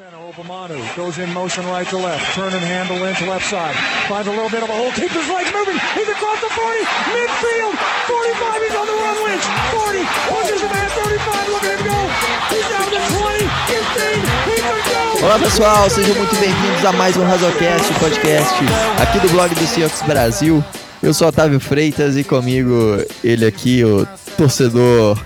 Obamanu goes in motion right to left, turn and handle into left side. Finds a little bit of a hole, keeps his legs moving. He's across the 40, midfield, 45, he's on the run, Lynch. 40, pushes him at 35, look at him go. He's down to 20, 15, he could go. Olá pessoal, sejam muito bem-vindos a mais um Razocast, podcast aqui do blog do Seahawks Brasil. Eu sou Otávio Freitas e comigo ele aqui, o torcedor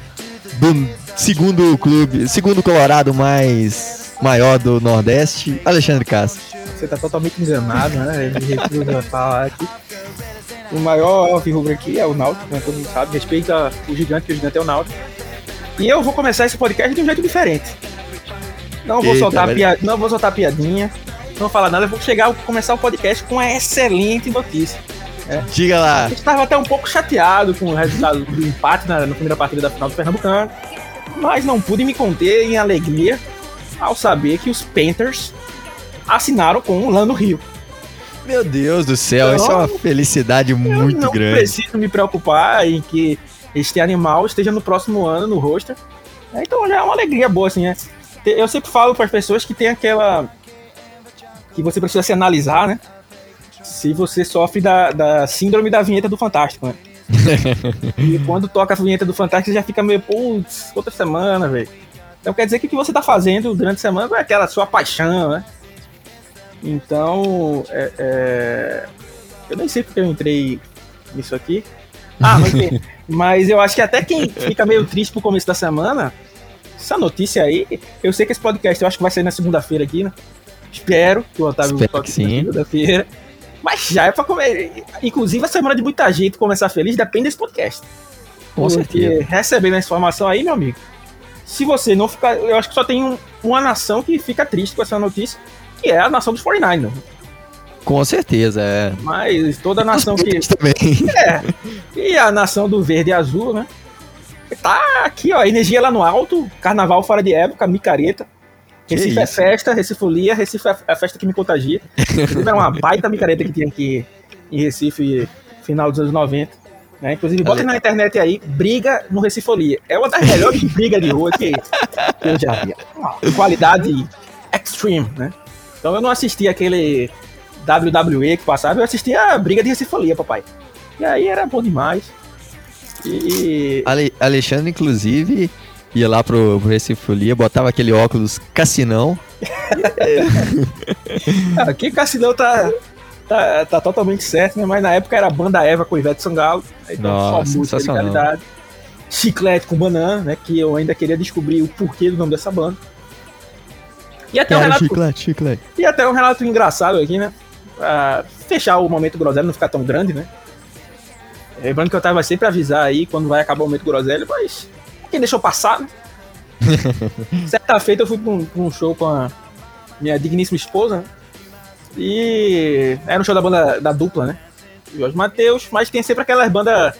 do segundo clube, segundo Colorado mais maior do Nordeste, Alexandre Castro. Você tá totalmente enganado, né? Ele recusa falar aqui. O maior rubro aqui é o Náutico, né? todo mundo sabe. Respeita o gigante, que o gigante é o Náutico. E eu vou começar esse podcast de um jeito diferente. Não vou, Eita, soltar, velho. pia... não vou soltar piadinha, não vou falar nada. Eu vou chegar, começar o podcast com uma excelente notícia. Diga lá. Eu estava até um pouco chateado com o resultado do empate na, na primeira partida da final do Pernambucano, mas não pude me conter em alegria ao saber que os Panthers assinaram com o Lano Rio. Meu Deus do céu, Não. isso é uma felicidade muito eu não grande. preciso me preocupar em que este animal esteja no próximo ano no roster. É, Então já é uma alegria boa, assim, né? Eu sempre falo para as pessoas que tem aquela. que você precisa se analisar, né? Se você sofre da, da síndrome da vinheta do Fantástico, né? e quando toca a vinheta do Fantástico, você já fica meio, putz, outra semana, velho. Então quer dizer que o que você tá fazendo durante a semana é aquela sua paixão, né? Então, é, é, eu nem sei porque eu entrei nisso aqui. Ah, mas, mas eu acho que até quem fica meio triste pro começo da semana, essa notícia aí, eu sei que esse podcast eu acho que vai sair na segunda-feira aqui, né? Espero que o Otávio Espero toque na segunda-feira. Mas já é pra comer. Inclusive, a semana de muita gente começar feliz depende desse podcast. Com certeza. recebendo essa informação aí, meu amigo, se você não ficar. Eu acho que só tem um- uma nação que fica triste com essa notícia, que é a nação dos 49ers. Com certeza, é. Mas toda nação que. também. É. E a nação do verde e azul, né? Tá aqui, ó. Energia lá no alto, carnaval fora de época, micareta. Que Recife é isso. festa, Recife folia, Recife é a festa que me contagia. Era uma baita micareta que tinha aqui em Recife, final dos anos 90. Né? Inclusive, bota na internet aí, briga no Recife Folia. É uma das melhores brigas de rua que, que eu já vi. Qualidade extreme, né? Então eu não assisti aquele WWE que passava, eu assistia a briga de Recife Folia, papai. E aí era bom demais. E. Ale- Alexandre, inclusive, ia lá pro, pro Recife Folia, botava aquele óculos cassinão. Ah, Aqui Cassinão tá, tá, tá totalmente certo, né? Mas na época era Banda Eva com Ivete Sangalo. Então Nossa, só música de qualidade. Chiclete com banana, né? Que eu ainda queria descobrir o porquê do nome dessa banda. E até, um relato, chiclete, chiclete. e até um relato engraçado aqui, né? Pra fechar o momento groselha, não ficar tão grande, né? Lembrando que eu tava sempre avisar aí quando vai acabar o momento groselha, mas quem deixou passar, né? Certa feita eu fui pra um, pra um show com a minha digníssima esposa, né? E era um show da banda da dupla, né? Jorge Matheus, mas tem sempre aquelas bandas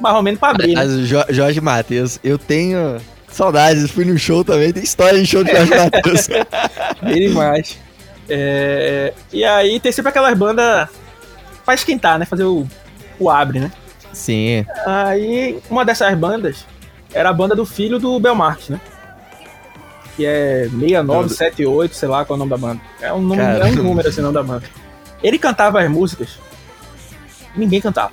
mais ou menos pra abrir, né? Jo- Jorge Matheus, eu tenho saudades, fui no show também, tem história de show de Jorge Matheus. Bem demais. É, e aí tem sempre aquelas bandas pra esquentar, né? Fazer o, o abre, né? Sim, Aí uma dessas bandas era a banda do filho do Belmarx, né? Que é 6978, sei lá qual é o nome da banda. É um, nome, é um número assim, o nome da banda. Ele cantava as músicas, ninguém cantava.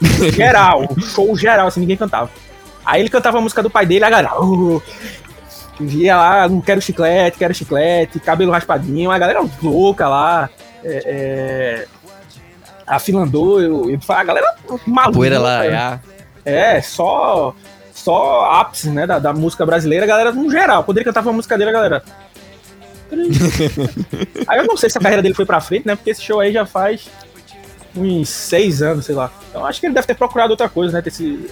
Geral, show geral, assim, ninguém cantava. Aí ele cantava a música do pai dele, a galera. Via lá, não quero chiclete, quero chiclete, cabelo raspadinho, a galera louca lá. É, é, afilandou, eu, eu, a galera maluca. poeira lá, ah, É, só só ápice, né, da, da música brasileira, a galera no geral. Quando ele cantava a música dele, a galera... aí eu não sei se a carreira dele foi pra frente, né, porque esse show aí já faz uns seis anos, sei lá. Então acho que ele deve ter procurado outra coisa, né, ter se,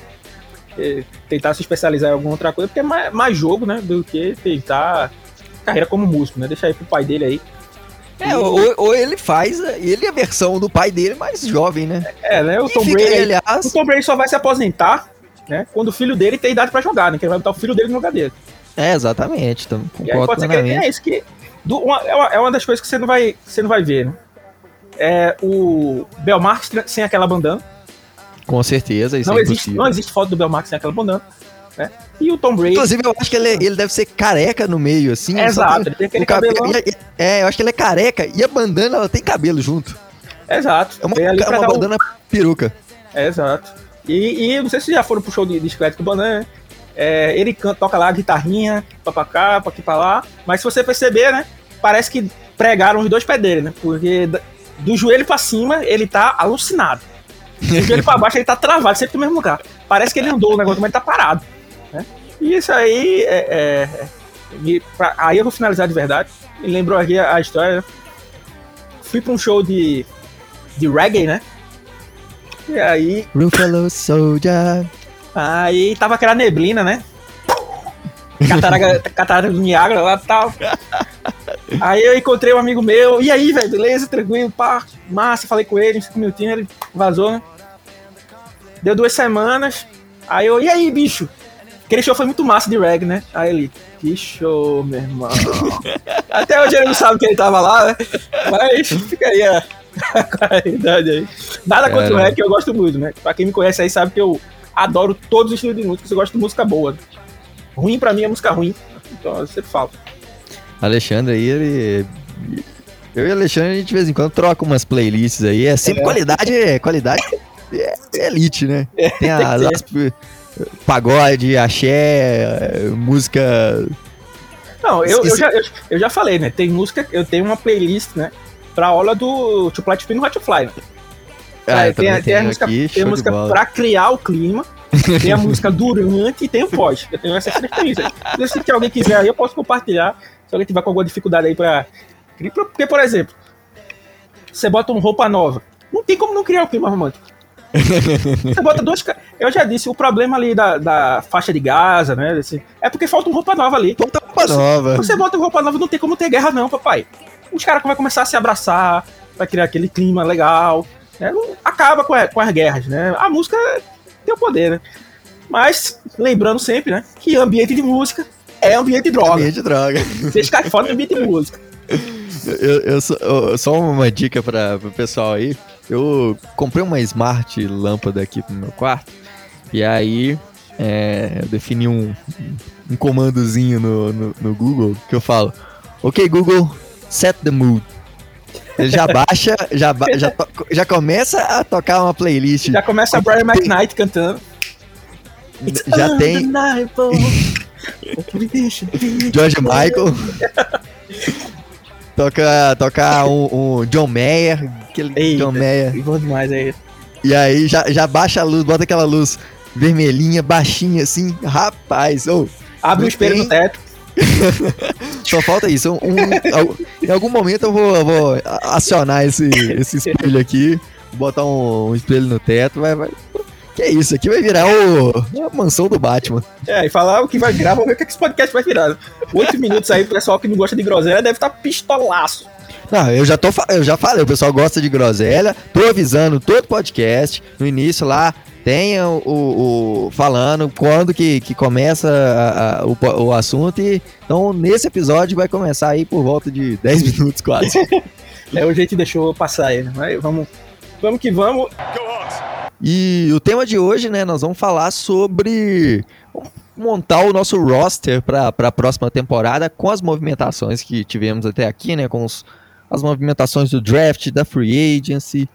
tentar se especializar em alguma outra coisa, porque é mais, mais jogo, né, do que tentar carreira como músico, né, deixa aí pro pai dele aí. É, ou, ou ele faz, ele é a versão do pai dele mais jovem, né? É, né, o Tom Brady... aliás, O Tom Brady só vai se aposentar, né? Quando o filho dele tem idade pra jogar, né? Que ele vai botar o filho dele no lugar dele. é, exatamente, então, aí concordo plenamente. é isso que. do- uma- é, uma, é uma das coisas que você não vai, você não vai ver, né? É o Belmarx sem aquela bandana. Com certeza, isso Não é existe, impossível. não existe foto do Belmarx sem aquela bandana. Né? E o Tom Brady. Inclusive, eu acho que ele, ele deve ser careca no meio, assim. É exato, ele tem aquele cabelo. É, eu acho que ele é careca e a bandana ela tem cabelo junto. Exato. É uma, é uma bandana o... peruca. É, exato. E, e não sei se já foram pro show de, de do Banana, né? É, ele canta, toca lá a guitarrinha, pra, pra cá, pra aqui pra lá. Mas se você perceber, né? Parece que pregaram os dois pés dele, né? Porque do joelho pra cima ele tá alucinado. Do joelho pra baixo ele tá travado, sempre no mesmo lugar. Parece que ele andou o negócio, mas ele tá parado. Né? E isso aí é. é, é pra, aí eu vou finalizar de verdade. Me lembrou aqui a, a história. Né? Fui pra um show de, de reggae, né? E aí. Ruffalo Soldier. Aí tava aquela neblina, né? Catarata, do Niagara lá e tal. Aí eu encontrei um amigo meu, e aí, velho, beleza, tranquilo, pá, massa, falei com ele, cinco minutinhos, ele vazou, né? Deu duas semanas, aí eu, e aí, bicho? Aquele show foi muito massa de reggae, né? Aí ele, que show, meu irmão. Até hoje ele não sabe que ele tava lá, né? Mas fica aí a, a. Nada Cara. contra o reggae, eu gosto muito, né? Pra quem me conhece aí sabe que eu adoro todos os estilos de música, eu gosto de música boa. Ruim pra mim é música ruim. Então eu sempre falo. Alexandre aí, ele. Eu e Alexandre, a gente de vez em quando troca umas playlists aí. É sempre é. qualidade, qualidade é, é elite, né? É, tem as, as pagode, axé, música. Não, eu, eu, já, eu, eu, já falei, né? Tem música, eu tenho uma playlist, né? Pra aula do To Play Spin Hot Fly, né? Ah, tem, tem, a música, aqui, tem a música pra criar o clima, tem a música durante e tem o pós. Eu tenho essa experiência. Se alguém quiser aí, eu posso compartilhar. Se alguém tiver com alguma dificuldade aí pra. Porque, por exemplo, você bota uma roupa nova. Não tem como não criar o clima romântico. Você bota dois. Eu já disse, o problema ali da, da faixa de Gaza, né? Assim, é porque falta uma roupa nova ali. Falta roupa nova. Você bota roupa nova, não tem como ter guerra, não, papai. Os caras vão começar a se abraçar, vai criar aquele clima legal. Né? Acaba com, a, com as guerras, né? A música tem o poder, né? Mas, lembrando sempre, né? Que ambiente de música é ambiente de droga. Ambiente de droga. Vocês caem fora do ambiente de música. Eu, eu, eu, só uma dica para o pessoal aí. Eu comprei uma smart lâmpada aqui pro meu quarto. E aí é, eu defini um, um comandozinho no, no, no, Google que eu falo: Ok, Google, set the mood. Ele já baixa, já, já, to, já começa a tocar uma playlist. Já começa a Brian McKnight cantando. já tem. George Michael. toca toca um, um John Mayer. Aquele Eita, John Mayer. Bom demais aí. E aí já, já baixa a luz, bota aquela luz vermelhinha, baixinha, assim. Rapaz, oh, Abre o espelho tem... no teto. Só falta isso. Um, um, em algum momento eu vou, vou acionar esse, esse espelho aqui, botar um, um espelho no teto, vai, vai, que é isso, aqui vai virar o, a mansão do Batman. É, e falar o que vai virar, vamos ver o que esse podcast vai virar. Oito minutos aí, o pessoal que não gosta de groselha deve estar tá pistolaço. Não, eu já, tô, eu já falei, o pessoal gosta de groselha, tô avisando todo podcast, no início lá, tenha o, o, o, falando quando que, que começa a, a, o, o assunto e então nesse episódio vai começar aí por volta de 10 minutos quase. é, o jeito deixou passar aí, né? Mas vamos, vamos que vamos. E o tema de hoje, né, nós vamos falar sobre montar o nosso roster para a próxima temporada com as movimentações que tivemos até aqui, né, com os, as movimentações do draft, da free agency.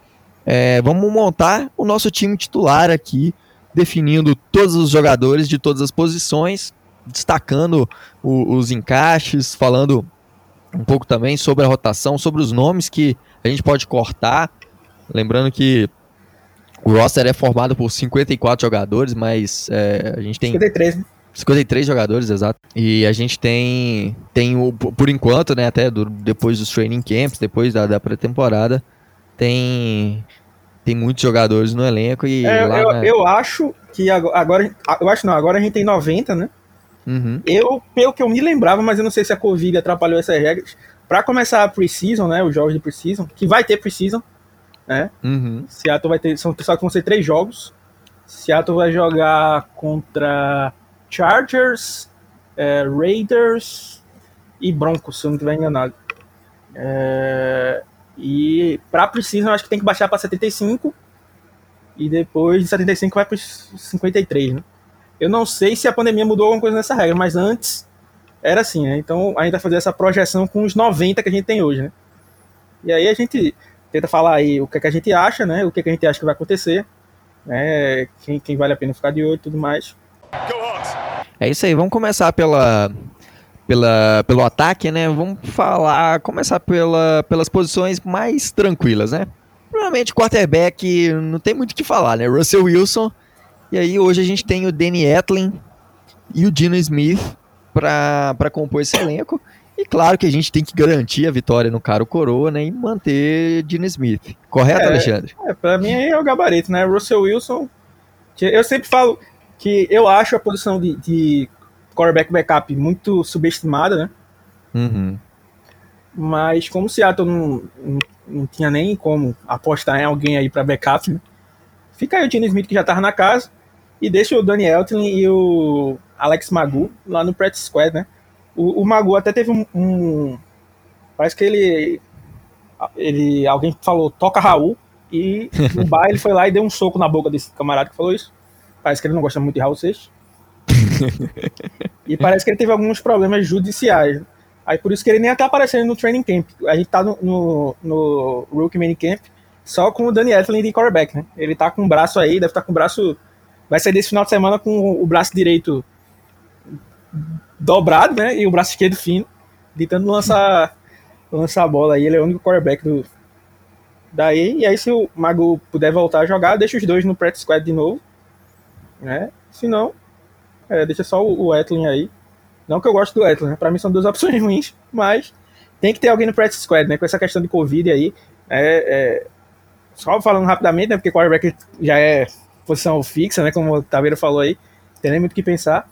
É, vamos montar o nosso time titular aqui, definindo todos os jogadores de todas as posições, destacando o, os encaixes, falando um pouco também sobre a rotação, sobre os nomes que a gente pode cortar. Lembrando que o roster é formado por 54 jogadores, mas é, a gente tem. 53, né? 53 jogadores, exato. E a gente tem, tem o, por enquanto, né, até do, depois dos training camps, depois da, da pré-temporada, tem, tem muitos jogadores no elenco e é, eu, eu acho que agora, eu acho não, agora a gente tem 90, né? Uhum. Eu, pelo que eu me lembrava, mas eu não sei se a Covid atrapalhou essas regras, para começar a pre-season, né, os jogos de pre-season, que vai ter pre-season, né? Uhum. Seattle vai ter. São, só que vão ser três jogos. Seattle vai jogar contra Chargers, é, Raiders e Broncos, se eu não estiver enganado. É, e para Precision, eu acho que tem que baixar para 75. E depois de 75 vai para 53, né? Eu não sei se a pandemia mudou alguma coisa nessa regra, mas antes era assim, né? Então a gente vai fazer essa projeção com os 90 que a gente tem hoje, né? E aí a gente tenta falar aí o que, é que a gente acha, né? O que, é que a gente acha que vai acontecer, né? Quem, quem vale a pena ficar de olho e tudo mais. É isso aí, vamos começar pela, pela, pelo ataque, né? Vamos falar, começar pela, pelas posições mais tranquilas, né? Provavelmente quarterback não tem muito o que falar, né? Russell Wilson. E aí hoje a gente tem o Danny Etlin e o Dino Smith para compor esse elenco. E claro que a gente tem que garantir a vitória no caro coroa, né? E manter Dino Smith. Correto, é, Alexandre? É, pra mim é o gabarito, né? Russell Wilson. Eu sempre falo que eu acho a posição de, de quarterback backup muito subestimada, né? Uhum. Mas como o Seattle não, não, não, tinha nem como apostar em alguém aí para backup, né? fica aí o Dino Smith que já tava na casa e deixa o Danny Elton e o Alex Magu lá no practice squad, né? O, o Magu até teve um, um, parece que ele ele alguém falou toca Raul e no bar ele foi lá e deu um soco na boca desse camarada que falou isso. Parece que ele não gosta muito de Raul Seixas. E parece que ele teve alguns problemas judiciais. Aí por isso que ele nem tá aparecendo no training camp. A gente tá no, no, no Rookie Mini Camp só com o Danny Ethelyn de quarterback, né? Ele tá com o braço aí, deve estar tá com o braço. Vai sair desse final de semana com o braço direito dobrado, né? E o braço esquerdo fino, tentando lançar, lançar a bola aí. Ele é o único quarterback do. Daí, e aí se o Mago puder voltar a jogar, deixa os dois no practice squad de novo né? Se não, é, deixa só o, o Etlin aí. Não que eu gosto do Etlin, né? Pra mim são duas opções ruins, mas tem que ter alguém no practice squad, né? Com essa questão de Covid aí. É, é, só falando rapidamente, né? Porque quarterback já é posição fixa, né? Como o Taveira falou aí. Tem nem muito o que pensar.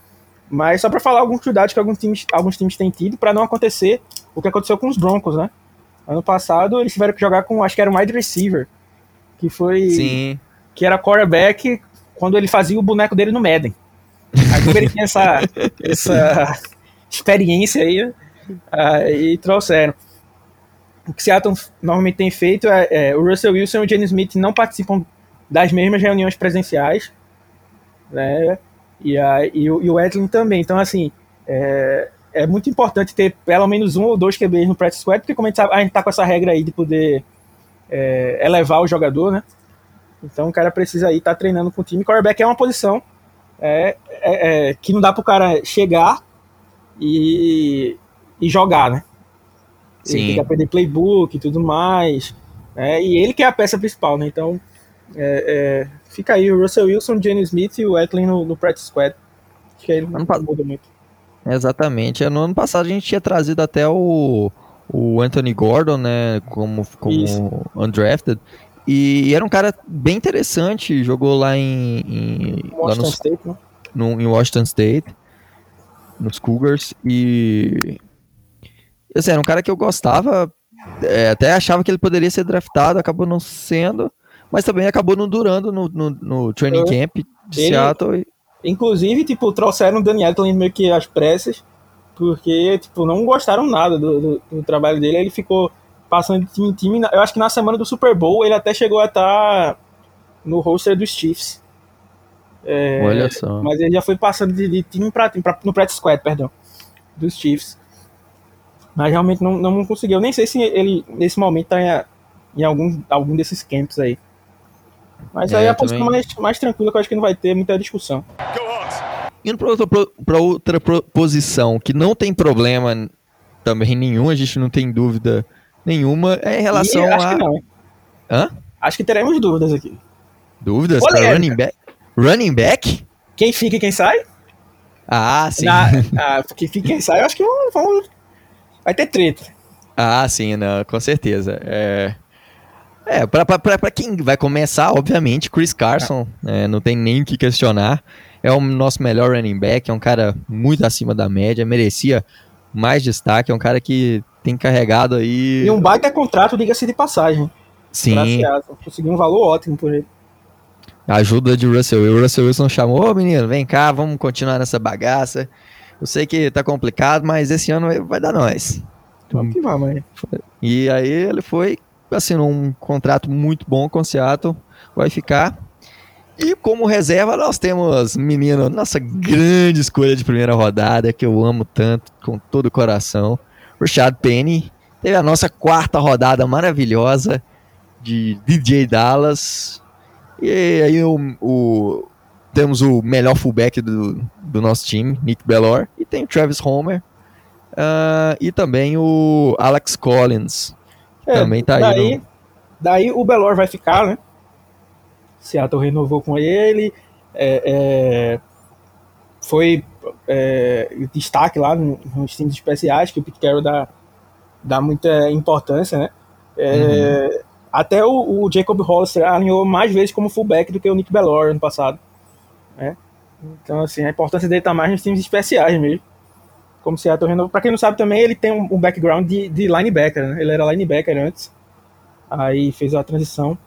Mas só para falar alguns cuidados que alguns times, alguns times têm tido para não acontecer o que aconteceu com os Broncos, né? Ano passado eles tiveram que jogar com, acho que era um wide receiver, que foi. Sim. Que era quarterback quando ele fazia o boneco dele no Madden. Aí como ele tinha essa, essa experiência aí, aí trouxeram. O que Seattle normalmente tem feito é, é, o Russell Wilson e o Jenny Smith não participam das mesmas reuniões presenciais, né? E, a, e, o, e o Edlin também. Então, assim, é, é, muito importante ter pelo menos um ou dois QBs no practice squad, porque como a gente, sabe, a gente tá com essa regra aí de poder é, elevar o jogador, né? Então o cara precisa aí estar tá treinando com o time. Quarterback é uma posição é, é, é, que não dá para o cara chegar e, e jogar, né? Sim. Ele tem que aprender playbook e tudo mais. Né? E ele que é a peça principal, né? Então é, é, fica aí o Russell Wilson, Jenny Smith e o Etlin no, no practice squad. Acho que aí não muda muito. Exatamente. No ano passado a gente tinha trazido até o, o Anthony Gordon, né, como, como undrafted, e era um cara bem interessante, jogou lá em. em Washington lá no, State, né? No, em Washington State, nos Cougars. E. Assim, era um cara que eu gostava, é, até achava que ele poderia ser draftado, acabou não sendo, mas também acabou não durando no, no, no training é. camp de ele, Seattle. E... Inclusive, tipo, trouxeram o Daniel meio que às pressas, porque, tipo, não gostaram nada do, do, do trabalho dele, ele ficou passando de time em time. Eu acho que na semana do Super Bowl ele até chegou a estar tá no roster dos Chiefs. É, Olha só. Mas ele já foi passando de, de time para time, pra, no practice squad, perdão, dos Chiefs. Mas realmente não, não conseguiu. Eu nem sei se ele, nesse momento, tá em, em algum, algum desses camps aí. Mas é, aí a posição mais, mais tranquila que eu acho que não vai ter muita discussão. Indo para outra, pra outra posição que não tem problema também nenhum, a gente não tem dúvida nenhuma é em relação e acho a. Que não. Hã? Acho que teremos dúvidas aqui. Dúvidas running back? Running back? Quem fica e quem sai? Ah, sim. Na, ah, quem fica e quem sai, eu acho que vamos, vai ter treta. Ah, sim, não, com certeza. É, é para quem vai começar, obviamente, Chris Carson, é, não tem nem o que questionar. É o nosso melhor running back, é um cara muito acima da média, merecia mais destaque, é um cara que tem carregado aí. E um baita contrato, diga-se de passagem. Sim. Conseguiu um valor ótimo por ele. Ajuda de Russell Wilson. O Russell Wilson chamou, oh, menino, vem cá, vamos continuar nessa bagaça. Eu sei que tá complicado, mas esse ano vai dar nós. Vamos que vai, mãe. E aí ele foi, assinou um contrato muito bom com o Seattle, vai ficar. E como reserva, nós temos menino, nossa grande escolha de primeira rodada, que eu amo tanto, com todo o coração. Rashad Penny. Teve a nossa quarta rodada maravilhosa de DJ Dallas. E aí o, o temos o melhor fullback do, do nosso time, Nick Bellor. E tem o Travis Homer. Uh, e também o Alex Collins. É, também tá daí, aí. No... Daí o Bellor vai ficar, né? Seattle renovou com ele. É, é, foi é, destaque lá nos times especiais, que o Pete Carroll dá, dá muita importância, né? É, uhum. Até o, o, Jacob Hollister alinhou mais vezes como fullback do que o Nick Bellor ano passado. Né? Então, assim, a importância dele tá mais nos times especiais mesmo. Como Seattle renovou. Pra quem não sabe também, ele tem um, um background de, de linebacker, né? Ele era linebacker antes. Aí fez a transição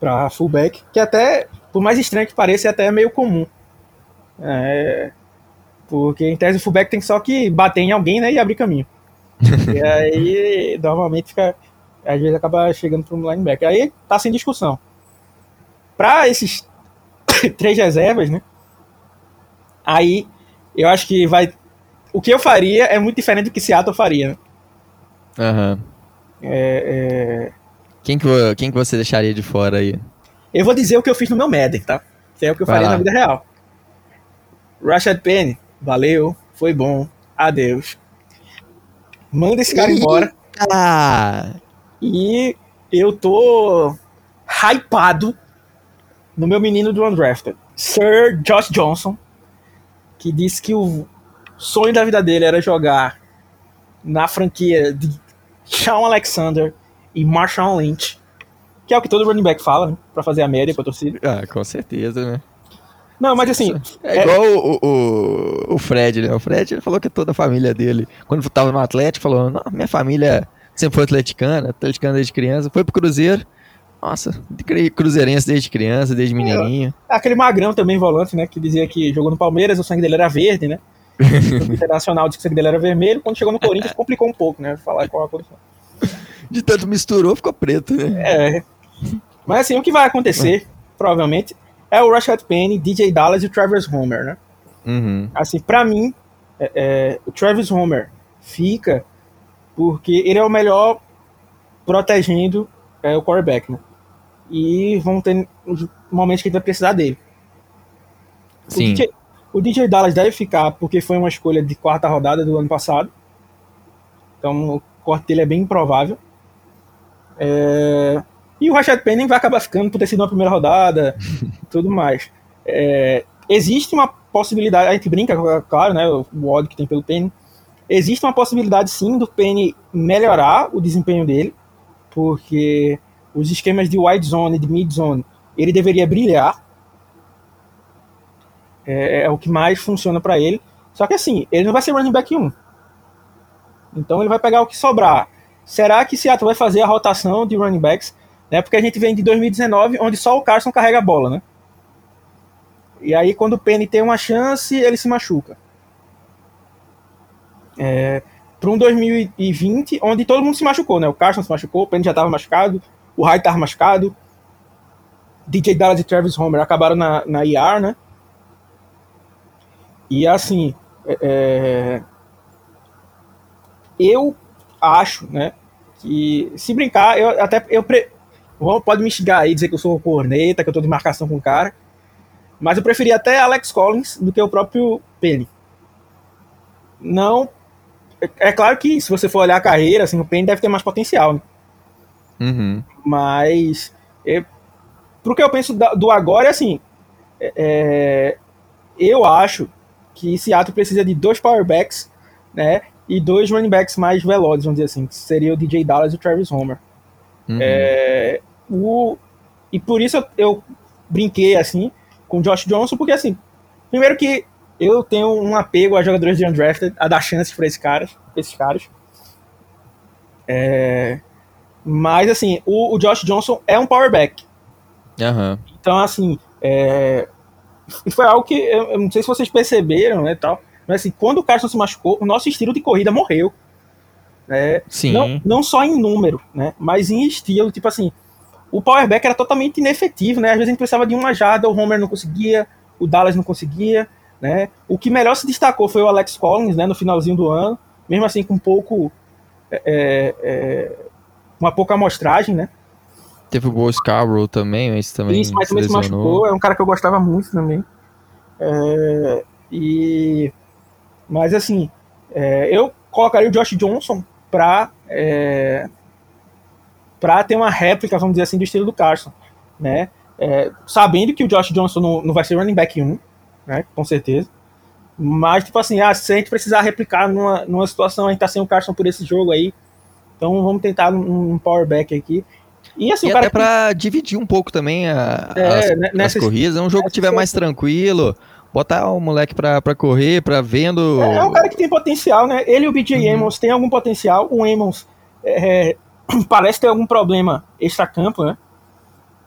para fullback, que até, por mais estranho que pareça, é até meio comum. É, porque em tese o fullback tem só que bater em alguém né, e abrir caminho. e aí, normalmente, fica, às vezes acaba chegando para um linebacker. Aí tá sem discussão. Para esses três reservas, né? Aí eu acho que vai. O que eu faria é muito diferente do que Seattle faria. Né? Aham. Uhum. É, é... Quem, que, quem que você deixaria de fora aí? Eu vou dizer o que eu fiz no meu Madden, tá? Que é o que eu Vai faria lá. na vida real. Rashad Penny, valeu, foi bom, adeus. Manda esse cara embora. Ah. E eu tô hypado no meu menino do Undrafted, Sir Josh Johnson, que disse que o sonho da vida dele era jogar na franquia de Shawn Alexander e Marshawn Lynch, que é o que todo running back fala, né, pra fazer a média com a torcida. Ah, com certeza, né? Não, mas assim. É, é... igual o, o, o, Fred, né? O Fred falou que toda a família dele, quando tava no Atlético, falou: Não, minha família sempre foi atleticana, atleticana desde criança, foi pro Cruzeiro. Nossa, cruzeirense desde criança, desde menininho. É, aquele magrão também, volante, né? Que dizia que jogou no Palmeiras, o sangue dele era verde, né? o Internacional disse que o sangue dele era vermelho. Quando chegou no Corinthians, complicou um pouco, né? Falar qual a condição de tanto misturou, ficou preto, né? É. Mas assim, o que vai acontecer, provavelmente, é o Rashad Penny, DJ Dallas e o Travis Homer, né? Uhum. Assim, pra mim, é, é, o Travis Homer fica porque ele é o melhor protegendo é, o quarterback, né? E vão ter momentos que a gente vai precisar dele. Sim. O DJ, o DJ Dallas deve ficar porque foi uma escolha de quarta rodada do ano passado. Então o corte dele é bem improvável. É... E o Rashad Penny vai acabar ficando por ter sido uma primeira rodada tudo mais. É... Existe uma possibilidade, a gente brinca, claro, né, o ódio que tem pelo Penny. Existe uma possibilidade sim do Penny melhorar o desempenho dele, porque os esquemas de wide zone e de mid zone ele deveria brilhar. É, é o que mais funciona para ele. Só que assim, ele não vai ser running back 1. Então ele vai pegar o que sobrar. Será que Seattle vai fazer a rotação de running backs? Né? Porque a gente vem de 2019, onde só o Carson carrega a bola, né? E aí, quando o Penny tem uma chance, ele se machuca. É, para um 2020, onde todo mundo se machucou, né? O Carson se machucou, o Penny já estava machucado, o Hyde estava machucado, DJ Dallas e Travis Homer acabaram na, na IR, né? E assim, é, é eu acho, né, que se brincar, eu até eu pre... pode me xingar aí, dizer que eu sou corneta, que eu tô de marcação com o cara, mas eu preferia até Alex Collins do que o próprio Penny. Não, é, é claro que se você for olhar a carreira, assim, o Penny deve ter mais potencial, né? Uhum. Mas é, pro que eu penso do agora é assim, é, é, eu acho que Seattle precisa de dois powerbacks, né? e dois running backs mais velozes, vamos dizer assim, que seria o DJ Dallas e o Travis Homer. Uhum. É, o, e por isso eu, eu, brinquei assim com o Josh Johnson, porque assim, primeiro que eu tenho um apego a jogadores de undrafted, a dar chances para esses caras, esses caras. É, mas assim, o, o, Josh Johnson é um powerback. Uhum. Então assim, é, foi algo que eu, eu, não sei se vocês perceberam, né, tal mas assim, quando o Carson se machucou, o nosso estilo de corrida morreu. Né? Sim. Não, não só em número, né? Mas em estilo, tipo assim, o powerback era totalmente inefetivo, né? Às vezes a gente precisava de uma jarda, o Homer não conseguia, o Dallas não conseguia, né? O que melhor se destacou foi o Alex Collins, né? No finalzinho do ano, mesmo assim com um pouco, é, é, é uma pouca amostragem, né? Teve o Bo Scarborough também, esse também Isso, mas também se machucou, é um cara que eu gostava muito também. É, e, mas assim, é, eu colocaria o Josh Johnson para é, para ter uma réplica, vamos dizer assim, do estilo do Carson, né? É, sabendo que o Josh Johnson não, não vai ser running back 1, né? Com certeza. Mas, tipo assim, ah, se a gente precisar replicar numa, numa situação, a gente tá sem o Carson por esse jogo aí, então vamos tentar um, um power back aqui. E, assim, e até que... para dividir um pouco também a, é, as, nessa, as corridas, é um jogo que tiver mais tranquilo, botar o moleque pra, pra correr, pra vendo... É, é um cara que tem potencial, né? Ele e o BJ uhum. Emmons têm algum potencial, o Emmons é, parece ter algum problema extra-campo, né?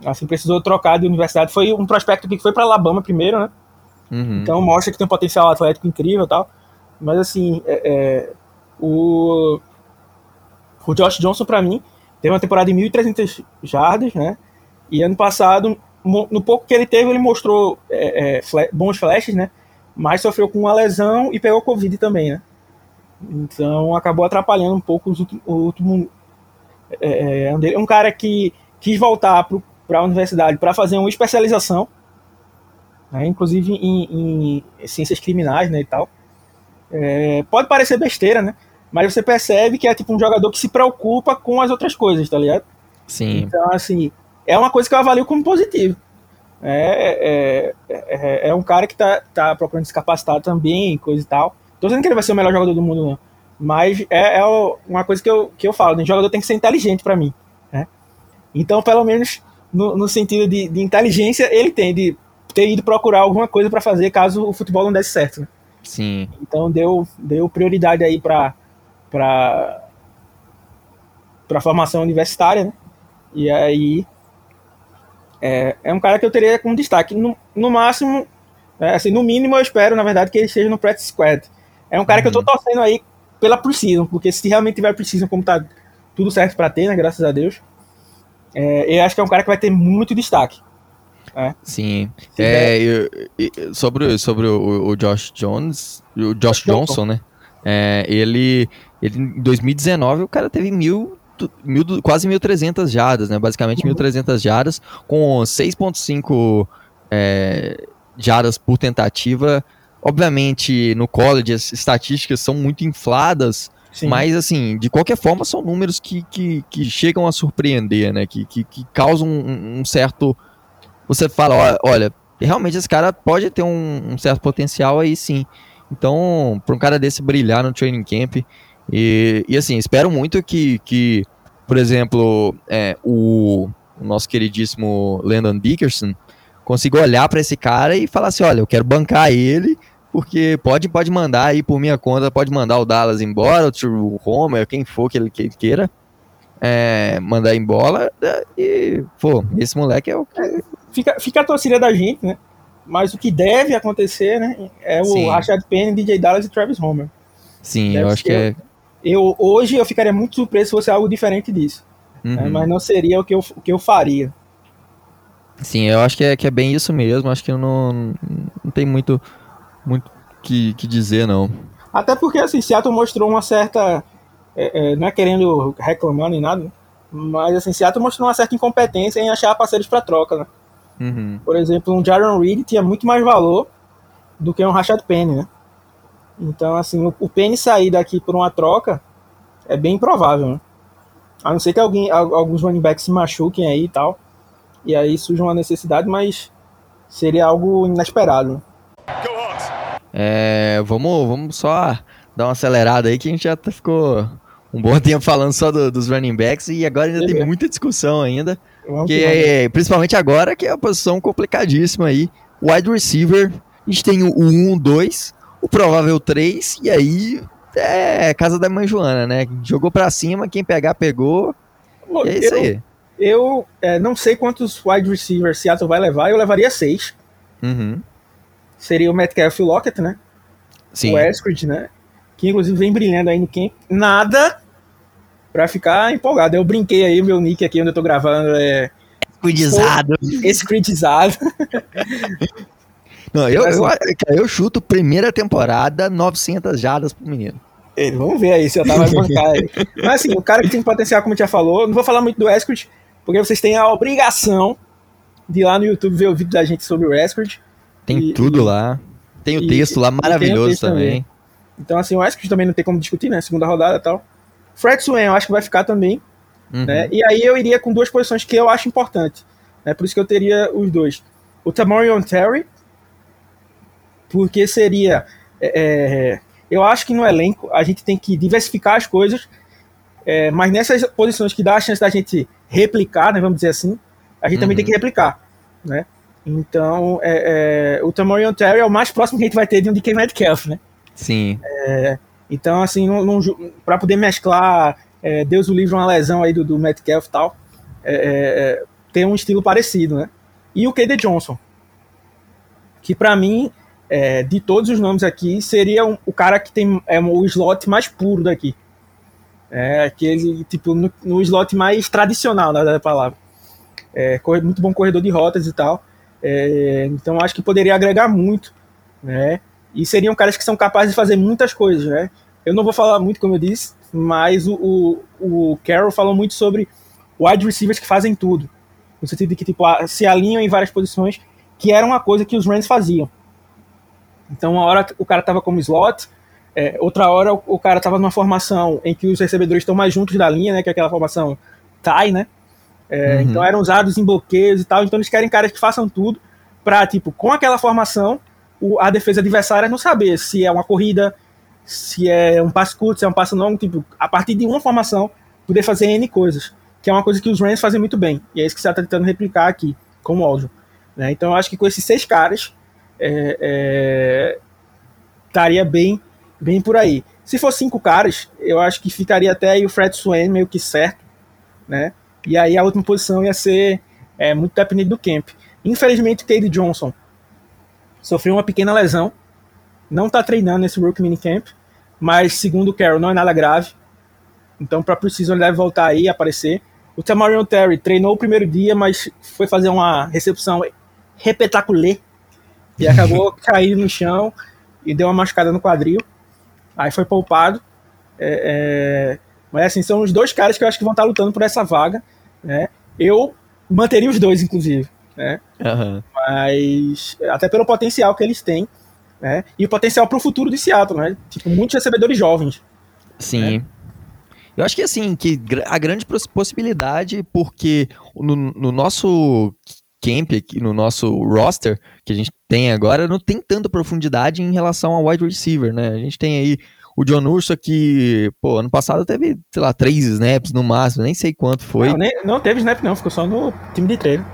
Assim, precisou trocar de universidade. Foi um prospecto que foi para Alabama primeiro, né? Uhum. Então mostra que tem um potencial atlético incrível e tal. Mas assim, é, é, o, o Josh Johnson, para mim, teve uma temporada de 1.300 jardas, né? E ano passado, no pouco que ele teve, ele mostrou é, é, bons flashes, né? Mas sofreu com uma lesão e pegou Covid também, né? Então acabou atrapalhando um pouco os últimos, o último é, é, é um cara que quis voltar para a universidade para fazer uma especialização, né, inclusive em, em, ciências criminais né, e tal. É, pode parecer besteira, né? Mas você percebe que é tipo um jogador que se preocupa com as outras coisas, tá ligado? Sim. Então, assim, é uma coisa que eu avalio como positivo. É, é, é, é um cara que tá, tá procurando se capacitar também, coisa e tal. Tô dizendo que ele vai ser o melhor jogador do mundo, não. Mas é, é uma coisa que eu, que eu falo, né? o jogador tem que ser inteligente para mim. Né? Então, pelo menos no, no sentido de, de, inteligência, ele tem de ter ido procurar alguma coisa para fazer caso o futebol não desse certo. Né? Sim. Então deu, deu prioridade aí para para para formação universitária, né? E aí é, é um cara que eu teria como destaque. No, no máximo, é, assim, no mínimo eu espero, na verdade, que ele esteja no practice squad. É um cara uhum. que eu tô uhum. torcendo aí pela Precision, porque se realmente tiver Precision como tá tudo certo para ter, né, graças a Deus, é, eu acho que é um cara que vai ter muito destaque. É. Sim. É, eu, eu, sobre sobre o, o, Josh Jones, o Josh Johnson, né? É, ele, ele, em 2019, o cara teve mil, mil quase 1.300 jardas, né? Basicamente uhum. 1.300 jardas, com 6.5 é, jardas por tentativa Obviamente, no college as estatísticas são muito infladas, Sim. mas assim, de qualquer forma, são números que, que, que chegam a surpreender, né? Que, que, que causam um, um, certo. Você fala, olha, realmente esse cara pode ter um, um certo potencial aí sim. Então, para um cara desse brilhar no training camp. E, e assim, espero muito que, que por exemplo, é, o, o nosso queridíssimo Landon Dickerson consiga olhar para esse cara e falar assim: olha, eu quero bancar ele porque pode, pode mandar aí por minha conta, pode mandar o Dallas embora, o Homer, quem for que ele, que ele queira, é, mandar embora e, pô, esse moleque é o que... Fica, fica a torcida da gente, né? Mas o que deve acontecer, né, é o Sim. Rashad Penny, DJ Dallas e Travis Homer. Sim, deve eu acho que é... Eu, hoje eu ficaria muito surpreso se fosse algo diferente disso. Né? Uhum. Né, mas não seria o que eu, o que eu faria. Sim, eu acho que é, que é bem isso mesmo. Acho que não, não tem muito muito que, que dizer, não. Até porque, assim, Seattle mostrou uma certa. É, é, não é querendo reclamar nem nada, mas, assim, Seattle mostrou uma certa incompetência em achar parceiros para troca, né? Uhum. Por exemplo, um Jaron Reed tinha muito mais valor do que um Rashad Penny, né? Então, assim, o, o Penny sair daqui por uma troca é bem improvável, né? A não ser que alguém, alguns running backs se machuquem aí e tal. E aí surge uma necessidade, mas seria algo inesperado. Né? É, vamos, vamos só dar uma acelerada aí que a gente já tá, ficou um bom tempo falando só do, dos running backs e agora ainda é. tem muita discussão ainda. que é, principalmente agora que é a posição complicadíssima aí. Wide receiver, a gente tem o 1, 2, o provável 3 e aí é casa da mãe Joana, né? Jogou para cima, quem pegar pegou. é isso aí. Eu é, não sei quantos wide receivers Seattle vai levar, eu levaria seis. Uhum seria o Metcalf e o Lockett, né? Sim. O Eskridge, né? Que inclusive vem brilhando aí no camp. Nada pra ficar empolgado. Eu brinquei aí, meu nick aqui onde eu tô gravando é Escudizado. Escudizado. Não, eu, eu, eu chuto primeira temporada, 900 jadas pro menino. Ele, vamos ver aí se eu tava bancar ele. Mas assim, o cara que tem potencial, como já falou, não vou falar muito do Escort, porque vocês têm a obrigação de ir lá no YouTube ver o vídeo da gente sobre o Escort. Tem e, tudo e, lá. Tem o e, texto lá maravilhoso texto também. também. Então, assim, o Escort também não tem como discutir, né? Segunda rodada e tal. Fred Swain, eu acho que vai ficar também. Uhum. Né? E aí eu iria com duas posições que eu acho importantes. Né? Por isso que eu teria os dois. O Tamorion Terry, porque seria. É, é, eu acho que no elenco a gente tem que diversificar as coisas, é, mas nessas posições que dá a chance da gente replicar, né, vamos dizer assim, a gente uhum. também tem que replicar. Né? Então, é, é, o Tamorion Terry é o mais próximo que a gente vai ter de um DK Metcalf, né? Sim. É, então, assim, para poder mesclar é, Deus o livre uma lesão aí do, do Metcalf e tal, é, é, tem um estilo parecido, né? E o KD Johnson, que para mim, de todos os nomes aqui, seria um, o cara que tem é, o slot mais puro daqui. É aquele, tipo, no, no slot mais tradicional, né, da palavra. É, muito bom corredor de rotas e tal. É, então acho que poderia agregar muito, né? E seriam caras que são capazes de fazer muitas coisas, né? Eu não vou falar muito, como eu disse, mas o, o, o Carroll falou muito sobre wide receivers que fazem tudo. No sentido de que tipo, se alinham em várias posições, que era uma coisa que os Rams faziam. Então, uma hora o cara estava como slot, é, outra hora o, o cara estava numa formação em que os recebedores estão mais juntos da linha, né, que é aquela formação tie, né? É, uhum. Então eram usados em bloqueios e tal. Então eles querem caras que façam tudo para, tipo, com aquela formação, o, a defesa adversária não saber se é uma corrida, se é um passe curto, se é um passe longo, tipo, a partir de uma formação, poder fazer N coisas, que é uma coisa que os Rams fazem muito bem, e é isso que você está tentando replicar aqui, com o Aldrin. Né? Então eu acho que com esses seis caras, é, é, estaria bem, bem por aí. Se for cinco caras, eu acho que ficaria até aí o Fred Swain meio que certo, né? E aí a última posição ia ser é, muito dependente do camp. Infelizmente, Cade Johnson sofreu uma pequena lesão, não está treinando nesse Rookie Minicamp, mas segundo o Carroll não é nada grave. Então para Precision ele deve voltar aí aparecer. O Tamarion Terry treinou o primeiro dia, mas foi fazer uma recepção repetaculê e acabou caindo no chão e deu uma machucada no quadril. Aí foi poupado. É, é... Mas assim, são os dois caras que eu acho que vão estar lutando por essa vaga. Né? Eu manteria os dois, inclusive. Né? Uhum. Mas até pelo potencial que eles têm né? E o potencial para o futuro de Seattle, né? Tipo, muitos recebedores jovens. Sim. Né? Eu acho que assim, que a grande possibilidade, porque no, no nosso camp aqui, no nosso roster que a gente tem agora, não tem tanta profundidade em relação ao wide receiver, né? A gente tem aí o John Urso que, pô, ano passado teve, sei lá, três snaps no máximo, nem sei quanto foi. Não, nem, não teve snap não, ficou só no time de treino.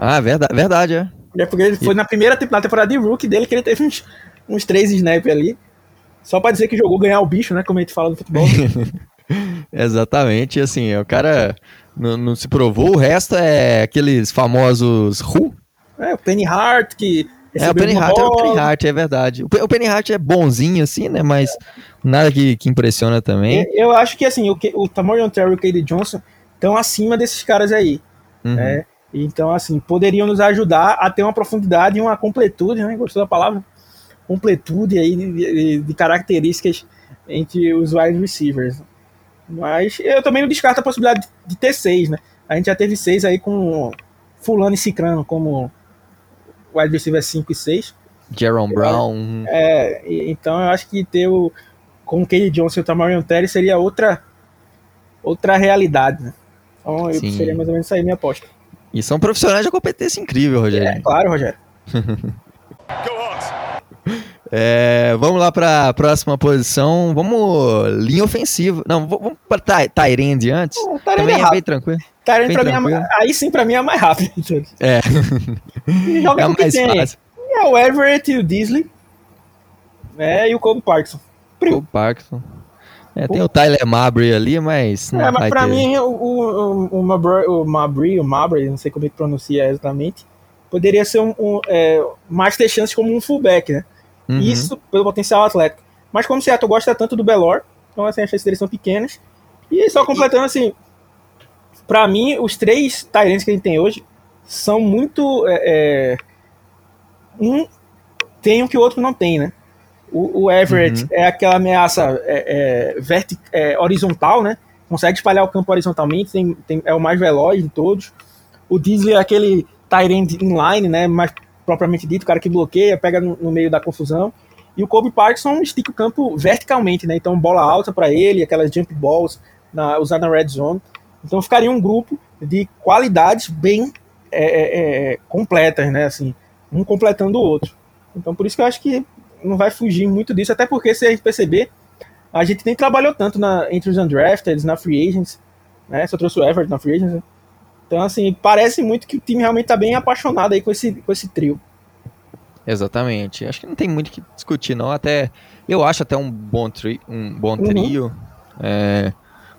Ah, verdade, verdade, é. É porque ele foi na primeira na temporada de rookie dele que ele teve uns, uns três snaps ali. Só pra dizer que jogou ganhar o bicho, né? Como a gente fala do futebol. Exatamente, assim, o cara não, não, se provou, o resto é aqueles famosos Who? É, o Penny Hart, que. É, o Penny Hart, é o é verdade. O, o Penny Hart é bonzinho, assim, né? Mas nada que, que impressiona também. Eu acho que, assim, o, o Tamorion Terry e o Cade Johnson estão acima desses caras aí. Uhum. Né? Então, assim, poderiam nos ajudar a ter uma profundidade e uma completude, né? Gostou da palavra? Completude aí de, de, de características entre os wide receivers. Mas eu também não descarto a possibilidade de ter seis, né? A gente já teve seis aí com Fulano e Cicrano como wide receiver 5 e 6. Jaron Brown. É, então eu acho que ter o com o Cade Johnson e o Tamarion Terry seria outra outra realidade, né? Então eu seria mais ou menos isso aí minha aposta. E são profissionais de competência incrível, Rogério. É, claro, Rogério. é, vamos lá para a próxima posição. Vamos linha ofensiva. Não, vamos para Tyrande antes. Uh, Também é, é bem tranquilo. Tyrande mim, é, aí sim para mim é mais rápido. É. joga é mais tem. fácil. É o Everett e o Disley. É, e o Cole Parkinson. Cole Parkinson. É, tem o Tyler Mabry ali, mas. Não é, mas pra ter. mim, o, o, o, Mabry, o Mabry, o Mabry, não sei como é que pronuncia exatamente, poderia ser um, um é, mais ter chances como um fullback, né? Uhum. Isso pelo potencial atlético. Mas como o Seattle gosta tanto do Belor, então assim, as chances deles são pequenas. E só completando assim. Pra mim, os três Tyrants que a gente tem hoje são muito. É, é, um tem o que o outro não tem, né? O, o Everett uhum. é aquela ameaça é, é, verti é, horizontal, né? Consegue espalhar o campo horizontalmente, tem, tem, é o mais veloz de todos. O Disley é aquele Tyrant inline, né? Mais propriamente dito, o cara que bloqueia, pega no, no meio da confusão. E o Kobe Parkinson estica o campo verticalmente, né? Então bola alta para ele, aquelas jump balls na, usada na red zone. Então ficaria um grupo de qualidades bem é, é, é, completas, né? Assim, um completando o outro. Então por isso que eu acho que não vai fugir muito disso, até porque se a gente perceber, a gente nem trabalhou tanto na, entre os undrafted, na free agents, né? Só trouxe o Everett na free agents. Então, assim, parece muito que o time realmente tá bem apaixonado aí com esse, com esse trio. Exatamente. Acho que não tem muito que discutir, não. Até eu acho até um bom, tri, um bom uhum. trio. É,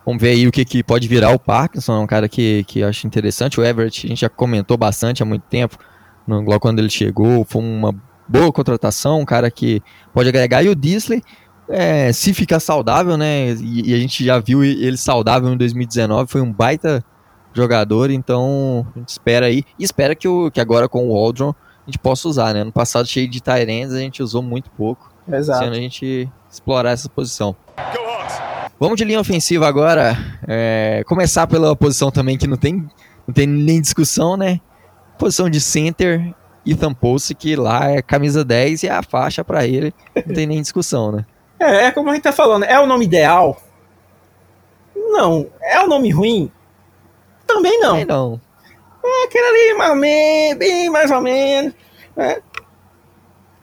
vamos ver aí o que, que pode virar o Parkinson. É um cara que, que eu acho interessante. O Everett, a gente já comentou bastante há muito tempo. No, logo quando ele chegou, foi uma boa contratação. Um cara que pode agregar. E o Disley, é, se ficar saudável, né? E, e, a gente já viu ele saudável em 2019. Foi um baita jogador. Então a gente espera aí. E espera que, o, que agora com o Waldron a gente possa usar, né? No passado, cheio de Tyrands, a gente usou muito pouco. Exato. Sendo a gente explorar essa posição. Vamos de linha ofensiva agora. É, começar pela posição também que não tem, não tem nem discussão, né? Posição de center, Ethan Pulse, que lá é camisa 10 e é a faixa para ele. Não tem nem discussão, né? É, é como a gente tá falando, é o nome ideal? Não. É o nome ruim? Também não. Também não. É aquele ali, mais ou menos, bem mais ou menos. Né?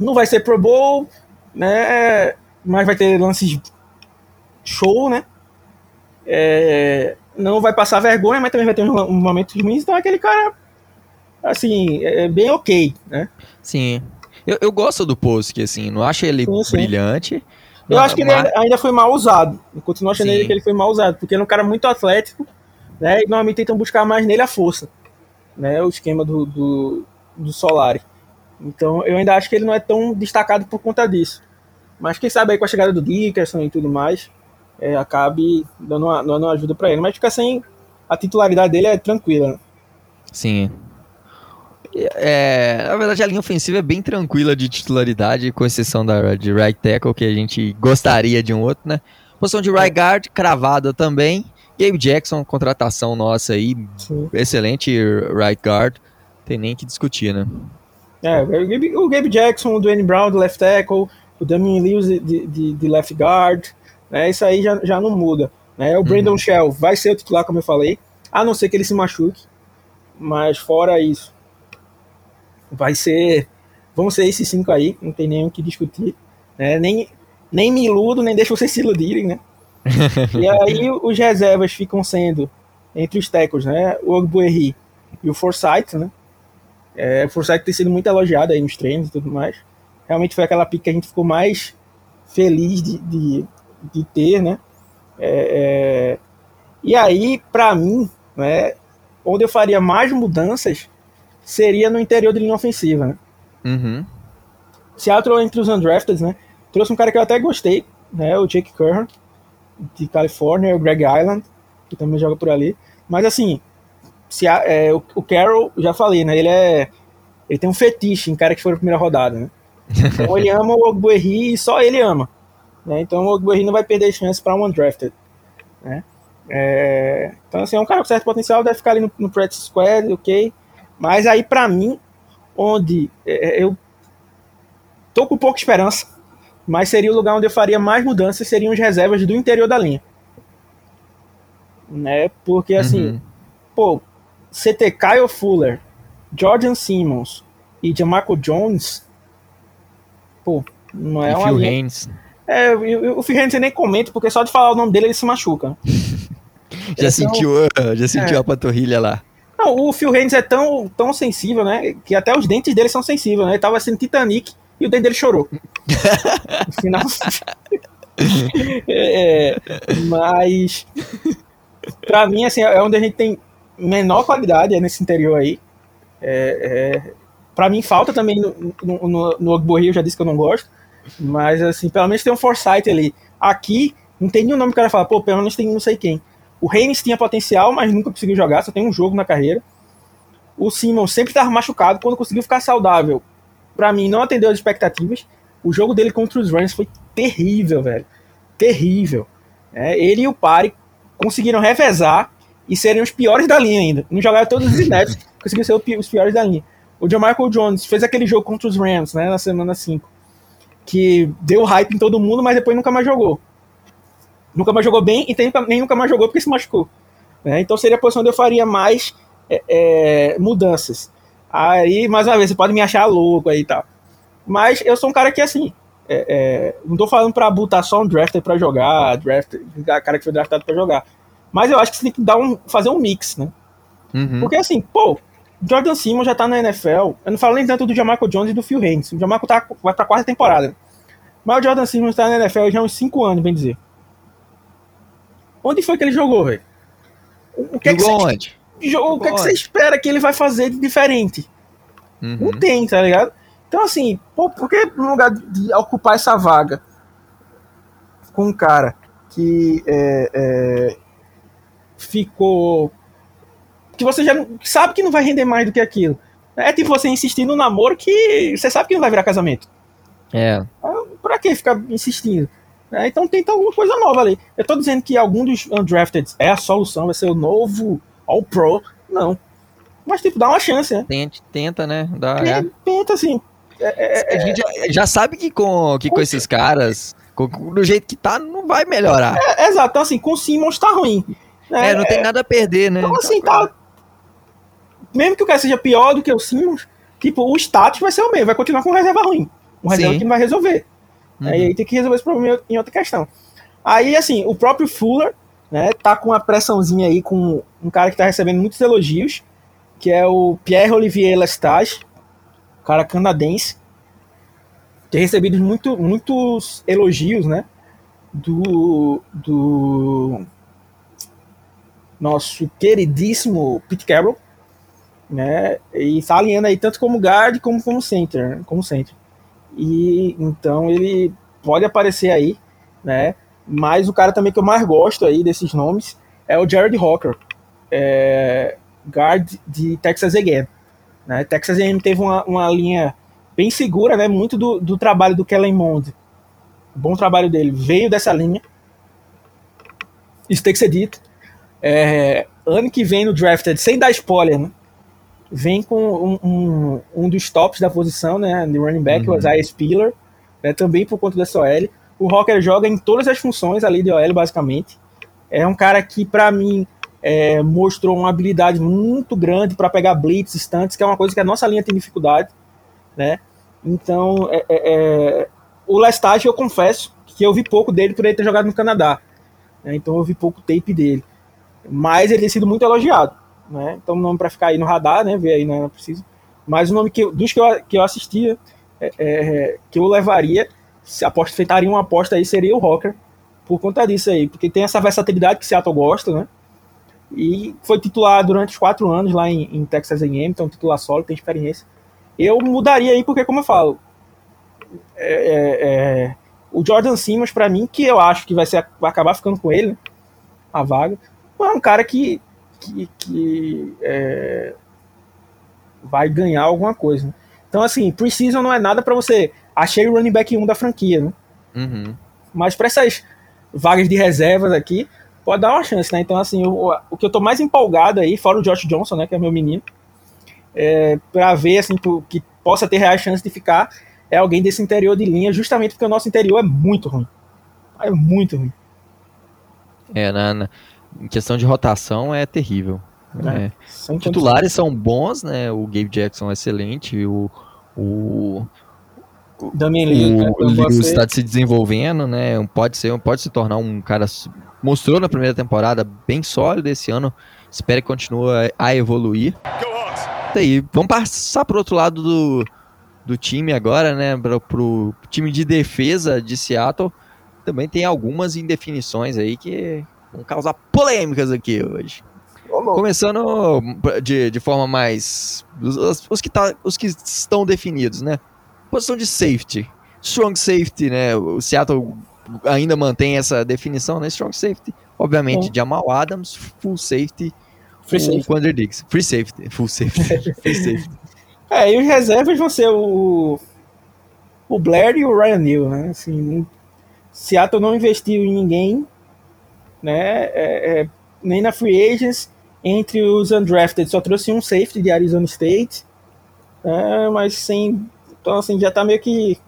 Não vai ser Pro Bowl, né? Mas vai ter lances show, né? É, não vai passar vergonha, mas também vai ter um momentos ruins. Então, é aquele cara, assim, é bem ok, né? Sim. Eu, eu gosto do Post, assim, não acho ele sim, sim. brilhante. Eu acho que mas... ele ainda foi mal usado. Eu continuo achando ele que ele foi mal usado, porque ele é um cara muito atlético, né? E normalmente tentam buscar mais nele a força né, o esquema do, do, do Solari. Então eu ainda acho que ele não é tão destacado por conta disso. Mas quem sabe aí com a chegada do Dickerson e tudo mais, é, acabe dando uma, dando uma ajuda para ele. Mas fica sem. A titularidade dele é tranquila. Né? Sim. É, na verdade, a linha ofensiva é bem tranquila de titularidade, com exceção da de right tackle, que a gente gostaria de um outro, né? Posição de right guard, cravada também. Gabe Jackson, contratação nossa aí, Sim. excelente right guard, tem nem que discutir, né? É, o Gabe, o Gabe Jackson, o Dwayne Brown de left tackle, o Damien Lewis de, de, de, left guard, né? Isso aí já, já não muda. Né? O Brandon uhum. Shell vai ser o titular, como eu falei, a não ser que ele se machuque, mas fora isso, vai ser. Vão ser esses cinco aí, não tem nem o que discutir. Né? Nem, nem me iludo, nem deixo vocês se iludirem, né? e aí os reservas ficam sendo entre os tecos, né? O Ogbuerri e o Forsyth, né? É, o Forsyth tem sido muito elogiado aí nos treinos e tudo mais. Realmente foi aquela pique que a gente ficou mais feliz de, de, de ter, né? É, é... E aí, para mim, né, onde eu faria mais mudanças seria no interior de linha ofensiva, né? Uhum. Seattle entre os undrafted, né? Trouxe um cara que eu até gostei, né? O Jake Curran de Califórnia, o Greg Island, que também joga por ali. Mas assim, se a, é, o, o, Carroll, já falei, né? Ele é. Ele tem um fetiche em cara que foi na primeira rodada, né? Então ele ama o Ogbuerri e só ele ama. Né? Então o Ogbuerri não vai perder chance para um undrafted. Né? É, então assim, é um cara com certo potencial, deve ficar ali no, no practice squad, ok. Mas aí para mim, onde é, eu tô com pouca esperança, mas seria o lugar onde eu faria mais mudanças, seriam as reservas do interior da linha. Né? Porque assim, uhum. pô, CT Kyle Fuller, Jordan Simmons e Jamarco Jones, pô, não é e uma Phil linha... Haynes. É, o, o Phil Haynes eu nem comento, porque só de falar o nome dele ele se machuca. já, sentiu, já sentiu é. a panturrilha lá. Não, o Phil Haynes é tão, tão sensível, né? Que até os dentes dele são sensíveis, né? Ele tava sendo Titanic e o dente dele chorou. no final. é, mas pra mim, assim, é onde a gente tem menor qualidade, é nesse interior aí. É, é, pra mim falta também no, no, no, no Ogborri, eu já disse que eu não gosto. Mas assim, pelo menos tem um Foresight ali. Aqui, não tem nenhum nome que o cara fala, pô, pelo menos tem não sei quem. O Reigns tinha potencial, mas nunca conseguiu jogar, só tem um jogo na carreira. O Simmons sempre estava machucado, quando conseguiu ficar saudável, para mim não atendeu as expectativas. O jogo dele contra os Rams foi terrível, velho. Terrível. É, ele e o Pari conseguiram revezar e serem os piores da linha ainda. Não jogaram todos os snaps, conseguiram ser os piores da linha. O John Michael Jones fez aquele jogo contra os Rams, né, na semana 5, que deu hype em todo mundo, mas depois nunca mais jogou. Nunca mais jogou bem e nem nunca mais jogou porque se machucou. Né? Então seria a posição onde eu faria mais é, é, mudanças. Aí, mais uma vez, você pode me achar louco aí e tal. Mas eu sou um cara que, assim, é, é, não tô falando pra botar só um drafter pra jogar, draft, cara que foi draftado pra jogar. Mas eu acho que você tem que dar um, fazer um mix, né? Uhum. Porque, assim, pô, Jordan Simmons já tá na NFL. Eu não falo nem tanto do Jamarco Jones e do Phil Haynes. O Jamarco tá, vai pra quarta temporada. Mas o Jordan Simmons tá na NFL já há uns 5 anos, bem dizer. Onde foi que ele jogou, velho? O que jogou é que você, onde? Jogou, o que, é que você espera que ele vai fazer de diferente? Uhum. Não tem, tá ligado? Então, assim, pô, por que no lugar de ocupar essa vaga com um cara que é, é, ficou que você já sabe que não vai render mais do que aquilo. É tipo você insistir no namoro que você sabe que não vai virar casamento. É. Ah, pra que ficar insistindo? É, então tenta alguma coisa nova ali. Eu tô dizendo que algum dos undrafted é a solução, vai ser o novo All Pro. Não. Mas, tipo, dá uma chance, né? Tenta, tenta né? Dá, tenta, é. tenta assim. É, é, a gente já, já, sabe que com, que com esses caras, com, do jeito que tá, não vai melhorar. É, exato. Então, assim, com o Simmons tá ruim. Né? É, não tem nada a perder, né? Então, assim, tá, mesmo que o cara seja pior do que o Simmons, tipo, o status vai ser o mesmo, vai continuar com reserva ruim. O reserva Sim. que não vai resolver. Uhum. Aí tem que resolver esse problema em outra questão. Aí, assim, o próprio Fuller, né, tá com uma pressãozinha aí com um cara que tá recebendo muitos elogios, que é o Pierre Olivier Lestage, cara canadense, tem recebido muito, muitos elogios, né, do, do nosso queridíssimo Pete Carroll, né? E tá alinhando aí tanto como guard como como center, como center. E então ele pode aparecer aí, né? Mas o cara também que eu mais gosto aí desses nomes é o Jared Hawker, é, guard de Texas A&M. Né? Texas A&M teve uma, uma linha bem segura, né? Muito do, do trabalho do Kellen Mond, bom trabalho dele, veio dessa linha. Isso tem que ser dito. É, ano que vem no drafted, sem dar spoiler, né? vem com um, um, um, dos tops da posição, né, de running back, uhum. o Isaiah Spiller, né, também por conta dessa OL. O Rocker joga em todas as funções ali de OL, basicamente. É um cara que, para mim, é, mostrou uma habilidade muito grande para pegar blitz, stunts, que é uma coisa que a nossa linha tem dificuldade, né? Então, é, é, é o Lestage, eu confesso que eu vi pouco dele por ele ter jogado no Canadá. Né? Então, eu vi pouco tape dele. Mas ele tem sido muito elogiado né? Então, nome para ficar aí no radar, né? Ver aí, não é preciso. Mas o nome que dos que eu, que eu assistia, é, é, que eu levaria, se aposta, feitaria uma aposta aí, seria o Rocker, por conta disso aí, porque tem essa versatilidade que Seattle gosta, né? E foi titular durante os quatro anos lá em, em Texas A&M, então titular solo, tem experiência. Eu mudaria aí, porque como eu falo, é, é, é o Jordan Simmons, para mim, que eu acho que vai, ser, vai acabar ficando com ele, né? A vaga. É um cara que que, que é, vai ganhar alguma coisa. Né? Então, assim, Precision não é nada para você. Achei o running back 1 da franquia, né? Uhum. Mas para essas vagas de reservas aqui, pode dar uma chance, né? Então, assim, o, o que eu tô mais empolgado aí, fora o Josh Johnson, né, que é meu menino, é, para ver, assim, que possa ter reais chances de ficar, é alguém desse interior de linha, justamente porque o nosso interior é muito ruim. É muito ruim. É, na, na, em questão de rotação é terrível. É. É. Titulares são bons, né? O Gabe Jackson é excelente, o, o Damian Lewis está se desenvolvendo, né? Pode ser, pode se tornar um cara mostrou na primeira temporada bem sólido esse ano. Espero que continue a evoluir. Daí, vamos passar para o outro lado do, do time agora, né? Para o time de defesa de Seattle. Também tem algumas indefinições aí que Vamos causar polêmicas aqui hoje. Começando de, de forma mais. Os, os, que tá, os que estão definidos, né? Posição de safety. Strong safety, né? O Seattle ainda mantém essa definição, né? Strong safety. Obviamente, é. Jamal Adams, full safety. Free safety. Quander Diggs. Free safety. Full safety. Free safety. É, e os reservas vão ser o, o Blair e o Ryan Neal, né? Assim, Seattle não investiu em ninguém, né? É, é, nem na free agents, entre os undrafted, só trouxe um safety de Arizona State, é, mas sem. Então, assim, já tá meio que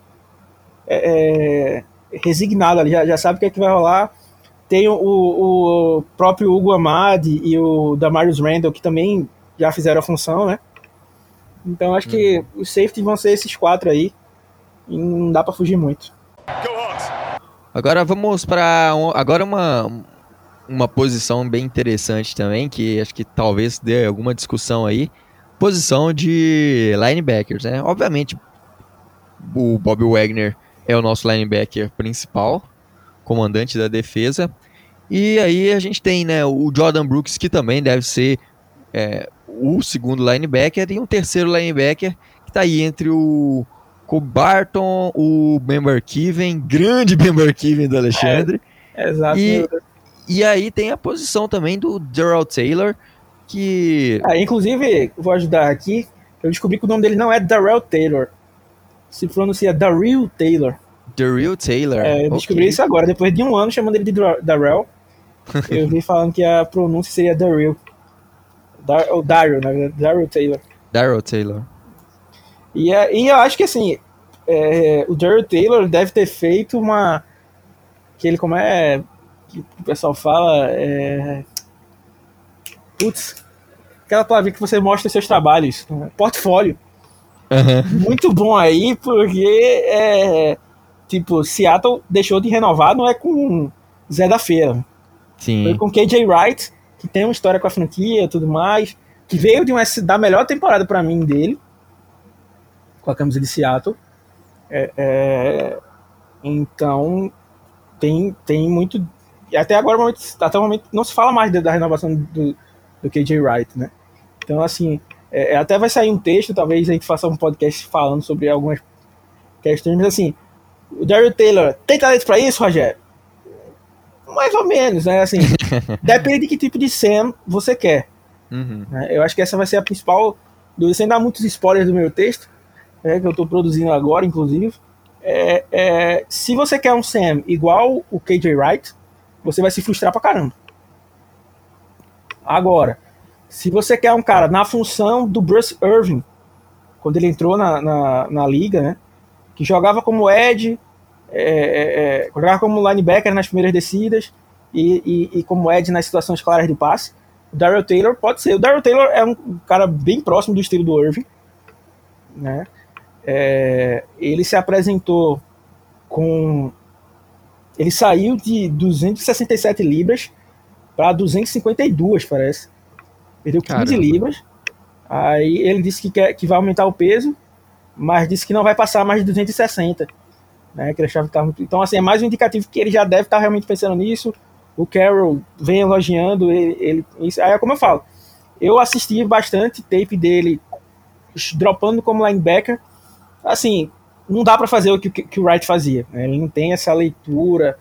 é, é, resignado ali, já, já sabe o que, é que vai rolar. Tem o, o próprio Hugo Amadi e o Damarius Randall, que também já fizeram a função, né? Então acho que uhum. os safeties vão ser esses quatro aí. E não dá para fugir muito. Agora vamos para agora uma uma posição bem interessante também, que acho que talvez dê alguma discussão aí. Posição de linebackers, né? Obviamente, o Bob Wagner é o nosso linebacker principal, comandante da defesa. E aí a gente tem né, o Jordan Brooks, que também deve ser é, o segundo linebacker, e um terceiro linebacker que está aí entre o Kobe Barton, o Member Kiven, grande Member Kiven do Alexandre. É, exato. E, e aí tem a posição também do Daryl Taylor, que. Ah, inclusive, vou ajudar aqui. Eu descobri que o nome dele não é Darrell Taylor. Se pronuncia Daryl Taylor. Daryl Taylor. É, eu descobri okay. isso agora, depois de um ano chamando ele de Darrell. eu vi falando que a pronúncia seria Daryl. Dar, ou Daryl, na verdade. Daryl Taylor. Daryl Taylor. E, é, e eu acho que assim, é, o Daryl Taylor deve ter feito uma. Que ele, como é. Que o pessoal fala. É, putz. Aquela palavra que você mostra seus trabalhos. Né? Portfólio. Uhum. Muito bom aí, porque. É, tipo, Seattle deixou de renovar, não é com Zé da Feira. Sim. Foi com KJ Wright, que tem uma história com a franquia e tudo mais, que veio de uma da melhor temporada para mim dele com a camisa de Seattle. É, é, então, tem, tem muito. Até agora, até o momento, não se fala mais da renovação do, do KJ Wright, né? Então, assim, é, é, até vai sair um texto, talvez a gente faça um podcast falando sobre algumas questões, mas assim, o Daryl Taylor tem talento para isso, Rogério? Mais ou menos, né? Assim, depende de que tipo de Sam você quer. Uhum. Né? Eu acho que essa vai ser a principal. Sem dar muitos spoilers do meu texto, é, que eu estou produzindo agora, inclusive. É, é, se você quer um Sam igual o KJ Wright, você vai se frustrar pra caramba. Agora, se você quer um cara na função do Bruce Irving, quando ele entrou na, na, na liga, né? Que jogava como Ed, é, é, é jogava como linebacker nas primeiras descidas e, e, e como Ed nas situações claras de passe. O Daryl Taylor pode ser. O Daryl Taylor é um cara bem próximo do estilo do Irving, né? É, ele se apresentou com. Ele saiu de 267 libras para 252, parece. Perdeu 15 Caramba. libras. Aí ele disse que, quer, que vai aumentar o peso, mas disse que não vai passar mais de 260. Né, que ele achava que tava muito... Então, assim, é mais um indicativo que ele já deve estar realmente pensando nisso. O Carroll vem elogiando ele. ele isso. Aí, é como eu falo, eu assisti bastante tape dele dropando como linebacker assim, não dá para fazer o que, que, o Wright fazia. Né? Ele não tem essa leitura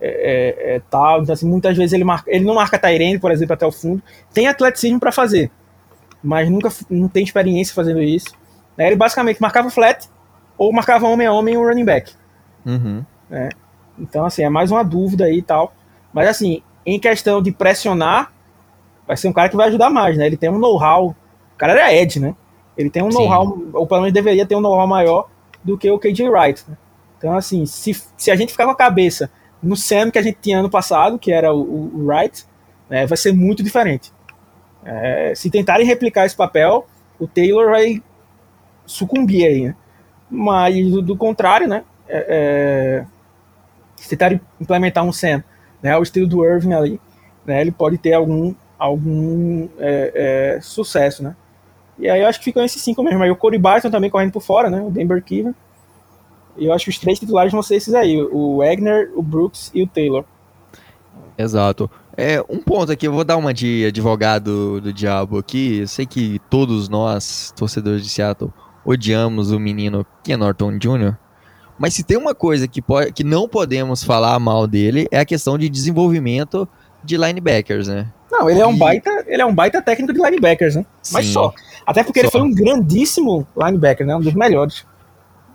é, é, é, tal. Então, assim, muitas vezes ele, marca, ele não marca Tyrene, por exemplo, até o fundo. Tem atleticismo para fazer, mas nunca não tem experiência fazendo isso. Né? Ele basicamente marcava flat ou marcava homem a homem o running back. Uhum. Né? Então, assim, é mais uma dúvida aí e tal. Mas, assim, em questão de pressionar, vai ser um cara que vai ajudar mais, né? Ele tem um know-how. O cara era Ed, né? Ele tem um know-how, ou pelo menos deveria ter um know-how maior do que o KJ Wright. Né? Então, assim, se, se a gente ficar com a cabeça no Sam que a gente tinha ano passado, que era o, o Wright, né, vai ser muito diferente. É, se tentarem replicar esse papel, o Taylor vai sucumbir aí, né? Mas do, do contrário, né? É, é, se tentarem implementar um Sam, né, o estilo do Irving ali, né, ele pode ter algum, algum é, é sucesso, né? E aí eu acho que ficam esses cinco mesmo. Aí o Corey Barton também correndo por fora, né? O Denver Kiver. E eu acho que os três titulares vão ser esses aí: o Wagner, o Brooks e o Taylor. Exato. É, um ponto aqui, eu vou dar uma de advogado do diabo aqui. Eu sei que todos nós, torcedores de Seattle, odiamos o menino Ken Norton Jr., Mas se tem uma coisa que, pode, que não podemos falar mal dele, é a questão de desenvolvimento de linebackers, né? Não, ele é um baita, ele é um baita técnico de linebackers, né? Mas Sim. só. Até porque ele Só. foi um grandíssimo linebacker, né? Um dos melhores.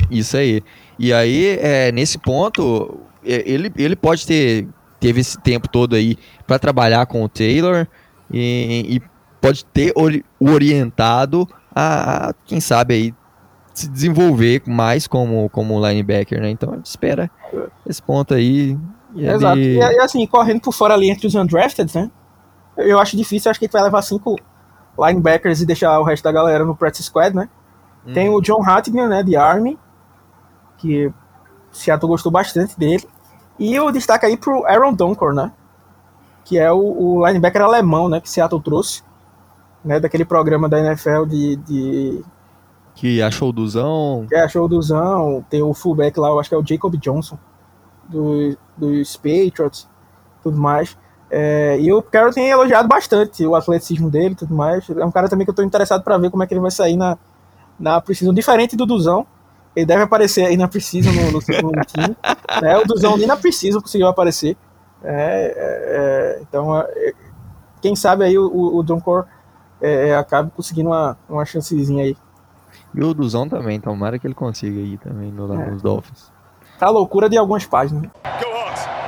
Isso aí. E aí, é, nesse ponto, é, ele, ele pode ter teve esse tempo todo aí para trabalhar com o Taylor e, e pode ter ori- o orientado a, a, quem sabe aí se desenvolver mais como como linebacker, né? Então a gente espera esse ponto aí. E Exato. ele- E, assim, correndo por fora ali entre os undrafted, né? Eu, eu acho difícil, acho que ele vai levar cinco linebackers e deixar o resto da galera no practice squad, né? Uhum. Tem o John Hattigan, né, de Army, que Seattle gostou bastante dele. E o destaque aí pro Aaron Donkor, né? Que é o, o linebacker alemão, né, que Seattle trouxe, né, daquele programa da NFL de, de que achou duzão. que é a showdozão, tem o fullback lá, eu acho que é o Jacob Johnson, do, dos Patriots, tudo mais. É, e o Carroll tem elogiado bastante o atleticismo dele e tudo mais. É um cara também que eu tô interessado para ver como é que ele vai sair na, na Precision, diferente do Duzão. Ele deve aparecer aí na Precision no, no segundo time. Né? O Duzão nem na Precision conseguiu aparecer. É, é, é, então, é, quem sabe aí o, o, John é, acabe conseguindo uma, uma chancezinha aí. E o duzão também, tomara que ele consiga aí também no, É. nos Dolphins. Tá loucura de algumas páginas.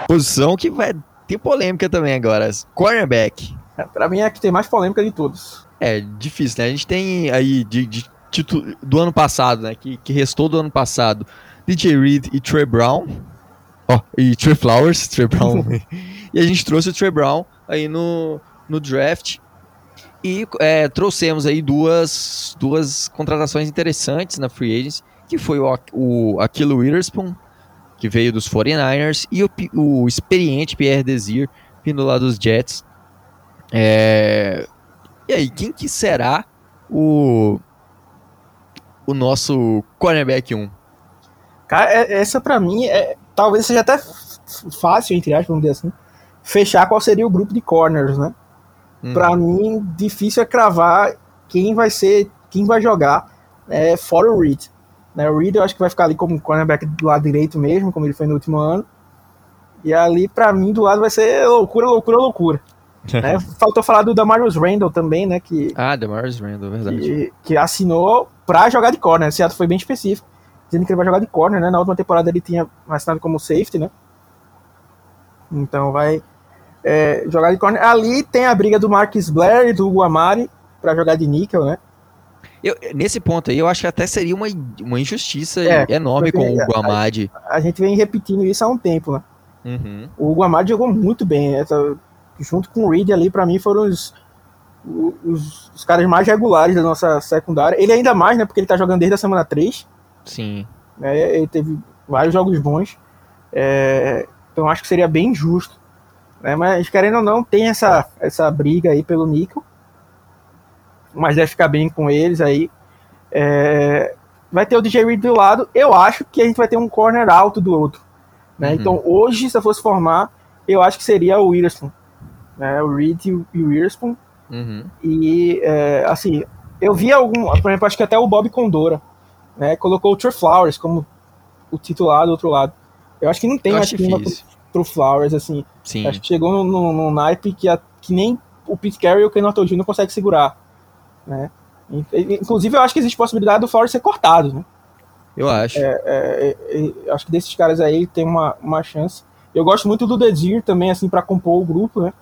Posição que vai ter polêmica também agora. Cornerback. É, pra mim é a que tem mais polêmica de todos. É difícil, né? A gente tem aí de, de do ano passado, né? Que, que restou do ano passado. DJ Reed e Trey Brown. Ó, e Trey Flowers, Trey Brown. e a gente trouxe o Trey Brown aí no, no draft. E é, trouxemos aí duas, duas contratações interessantes na Free Agents, que foi o, o Aquilo Witherspoon, que veio dos 49ers, e o, o experiente Pierre Desir, vindo lá dos Jets. É, e aí, quem que será o o nosso cornerback 1? Cara, é- essa pra mim é. Talvez seja até fácil, entre aspas, vamos dizer assim. Fechar qual seria o grupo de corners, né? Hum. Pra mim, difícil é cravar quem vai ser. Quem vai jogar é, fora o Reed. Né? O Reed eu acho que vai ficar ali como cornerback do lado direito mesmo, como ele foi no último ano. E ali, pra mim, do lado vai ser loucura, loucura, loucura. Né? Faltou falar do Damarius Randall também, né? Que, Ah, Demarius Randall, verdade. que, que assinou pra jogar de corner. Esse ato foi bem específico, dizendo que ele vai jogar de corner, né? Na última temporada ele tinha assinado como safety, né? Então vai é, jogar de corner. Ali tem a briga do Marcus Blair e do Hugo Amari pra jogar de níquel, né? Eu- nesse ponto aí, eu acho que até seria uma, uma injustiça É, enorme com o Guamadi. A gente vem repetindo isso há um tempo, né? Uhum. O Hugo Amari jogou muito bem. Essa, junto com o Reed ali, pra mim, foram os, os, os caras mais regulares da nossa secundária. Ele ainda mais, né? Porque ele tá jogando desde a semana 3. Sim. né? Ele teve vários jogos bons. É, então acho que seria bem justo. Né? Mas querendo ou não, tem essa, essa briga aí pelo Nico. Mas deve ficar bem com eles aí. É, vai ter o DJ Reed do lado. Eu acho que a gente vai ter um corner alto do outro. Né? Uhum. Então hoje, se eu fosse formar, eu acho que seria o Witherspoon. Né? O Reed e o e o. Uhum. E, é, assim, eu vi algum, por exemplo, acho que até o Bob Condora, né, colocou o Trey Flowers como o titular do outro lado. Eu acho que não tem mais clima pro, pro Flowers, assim. Sim. Acho que chegou num, num, num naipe que, a- que nem o Pete Carey e o Ken Norton não consegue segurar, né. In- Inclusive, eu acho que existe possibilidade do Flowers ser cortado, né. Eu acho. É, é, é, acho que desses caras aí tem uma, uma chance. Eu gosto muito do Desir também, assim, para compor o grupo, né?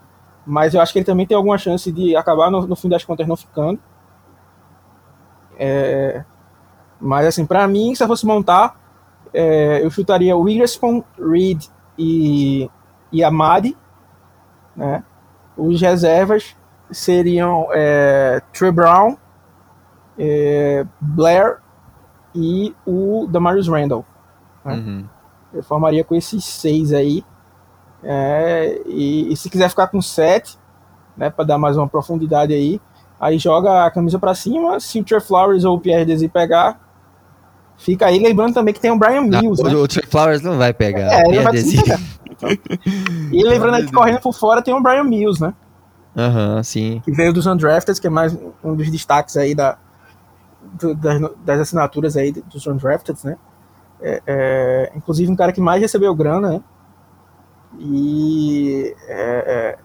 Mas eu acho que ele também tem alguma chance de acabar, no, no fim das contas, não ficando. É, mas, assim, para mim, se eu fosse montar, é, eu chutaria o Witherspoon, Reed e, e Amadi, né? Os reservas seriam é, Trey Brown, é, Blair e o Damarius Randall. né? Uhum. Eu formaria com esses seis aí. É, e, e se quiser ficar com sete, né, para dar mais uma profundidade aí, aí joga a camisa para cima. Se o Trey Flowers ou o Pierre Desi pegar, fica aí. Lembrando também que tem o Brian Não, Mills, o, né? o Trey Flowers não vai pegar. É, ele vai pegar. E lembrando aí que correndo por fora tem o Brian Mills, né? Aham, sim. que veio dos Undrafted, que é mais um dos destaques aí da, do- das, das assinaturas aí dos Undrafted, né? É, é, inclusive um cara que mais recebeu grana, né? E é, é,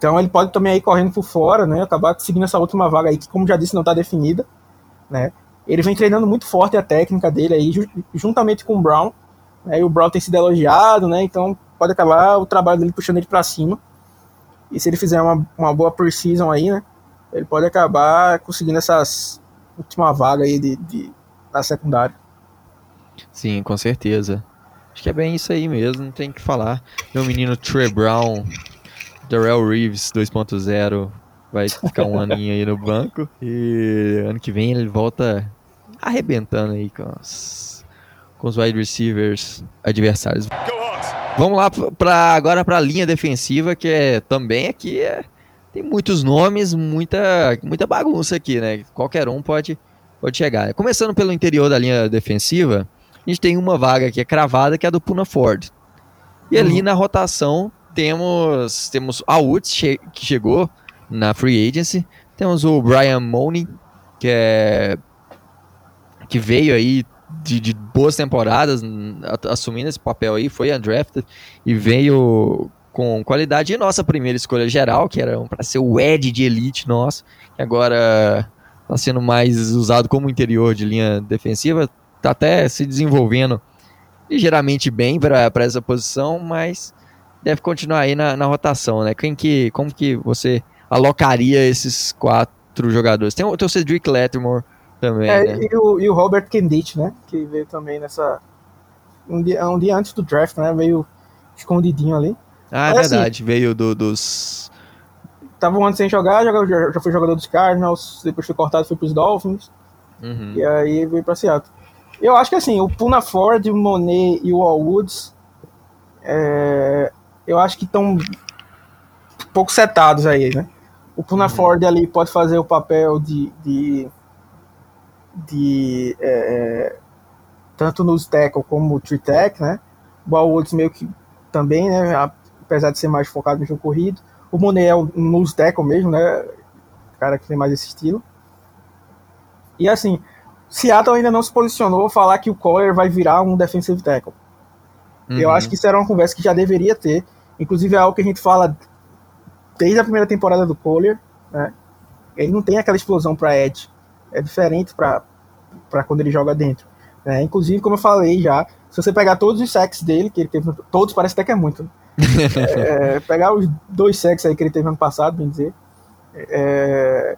então ele pode também aí correndo por fora, né? Acabar conseguindo essa última vaga aí, que como já disse, não está definida, né? Ele vem treinando muito forte a técnica dele aí, juntamente com o Brown. Né, e o Brown tem sido elogiado, né? Então pode acabar o trabalho dele puxando ele para cima. E se ele fizer uma, uma boa precisão aí, né? Ele pode acabar conseguindo essas última vaga aí de, de, da secundária. Sim, com certeza. Acho que é bem isso aí mesmo, não tem que falar. Meu menino Trey Brown, Darrell Reeves 2.0, vai ficar um aninho aí no banco. E ano que vem ele volta arrebentando aí com os, com os wide receivers adversários. Vamos lá pra, agora para a linha defensiva, que é também aqui é, tem muitos nomes, muita, muita bagunça aqui, né? Qualquer um pode, pode chegar. Começando pelo interior da linha defensiva, a gente tem uma vaga que é cravada, que é a do Puna Ford. E ali uhum. na rotação temos temos a Woods che que chegou na free agency, temos o Brian Mooney que é que veio aí de, de, boas temporadas assumindo esse papel aí, foi undrafted e veio com qualidade e nossa primeira escolha geral, que era para ser o Ed de elite nosso, que agora está sendo mais usado como interior de linha defensiva, está até se desenvolvendo ligeiramente bem para essa posição, mas deve continuar aí na, na rotação, né? Quem que, como que você alocaria esses quatro jogadores? Tem, tem o Cedric Lattimore também, é, né? e, o, e o Robert Kendit, né? Que veio também nessa... Um dia, um dia antes do draft, né? Veio escondidinho ali. Ah, é assim, verdade. Assim, veio do, dos... Tava um ano sem jogar, já, já foi jogador dos Cardinals, depois foi cortado, foi pros Dolphins. Uhum. E aí veio pra Seattle. Eu acho que assim, o Puna Ford, o Monet e o All Woods, é, eu acho que estão pouco setados aí, né? O Puna uhum. Ford ali pode fazer o papel de, de, de é, é tanto no tackle como no tree tech, né? O All Woods meio que também, né? Apesar de ser mais focado no jogo corrido. O Monet é um nose tackle mesmo, né? O cara que tem mais esse estilo. E assim, Seattle ainda não se posicionou a falar que o Collier vai virar um defensive tackle. Uhum. Eu acho que isso era uma conversa que já deveria ter. Inclusive é algo que a gente fala desde a primeira temporada do Collier. Né? Ele não tem aquela explosão para Edge. É diferente para quando ele joga dentro. Né? Inclusive, como eu falei já, se você pegar todos os sacks dele, que ele teve. Todos parece até que é muito. Né? é, pegar os dois sacks aí que ele teve ano passado, bem dizer. É,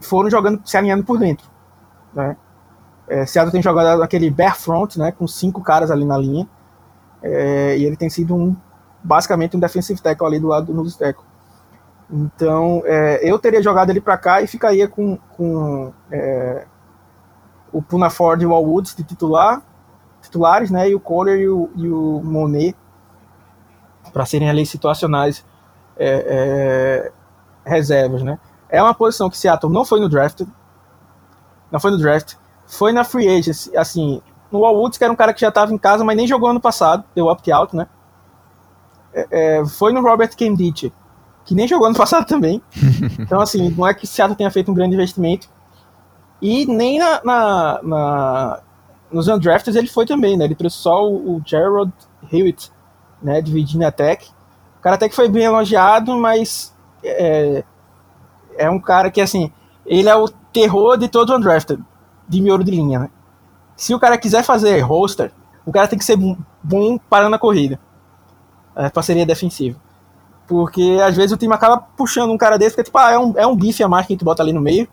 foram jogando, se alinhando por dentro. Né? É, Seattle tem jogado aquele bare front, né, com cinco caras ali na linha, é, e ele tem sido um basicamente um defensive tackle ali do lado do nose. Então, é, eu teria jogado ele para cá e ficaria com, com é, o Puna Ford e o Al Woods de titular, titulares, né, e o Kohler e o, e o Monet para serem ali situacionais é, é, reservas, né. É uma posição que Seattle não foi no draft, não foi no draft, foi na free agency, assim, no Wall Woods, que era um cara que já estava em casa, mas nem jogou ano passado, deu opt-out, né? É, é, foi no Robert Kemditch, que nem jogou ano passado também. Então, assim, não é que Seattle tenha feito um grande investimento. E nem na, na, na nos undrafted ele foi também, né? Ele trouxe só o, o Gerald Hewitt, né, de Virginia Tech. O cara até que foi bem elogiado, mas é, é um cara que, assim, ele é o terror de todo undrafted, de miolo de linha, né? Se o cara quiser fazer roster, o cara tem que ser bom parando a corrida. É, parceria defensiva. Porque às vezes o time acaba puxando um cara desse, porque tipo, ah, é um, é um bife a mais que a gente bota ali no meio,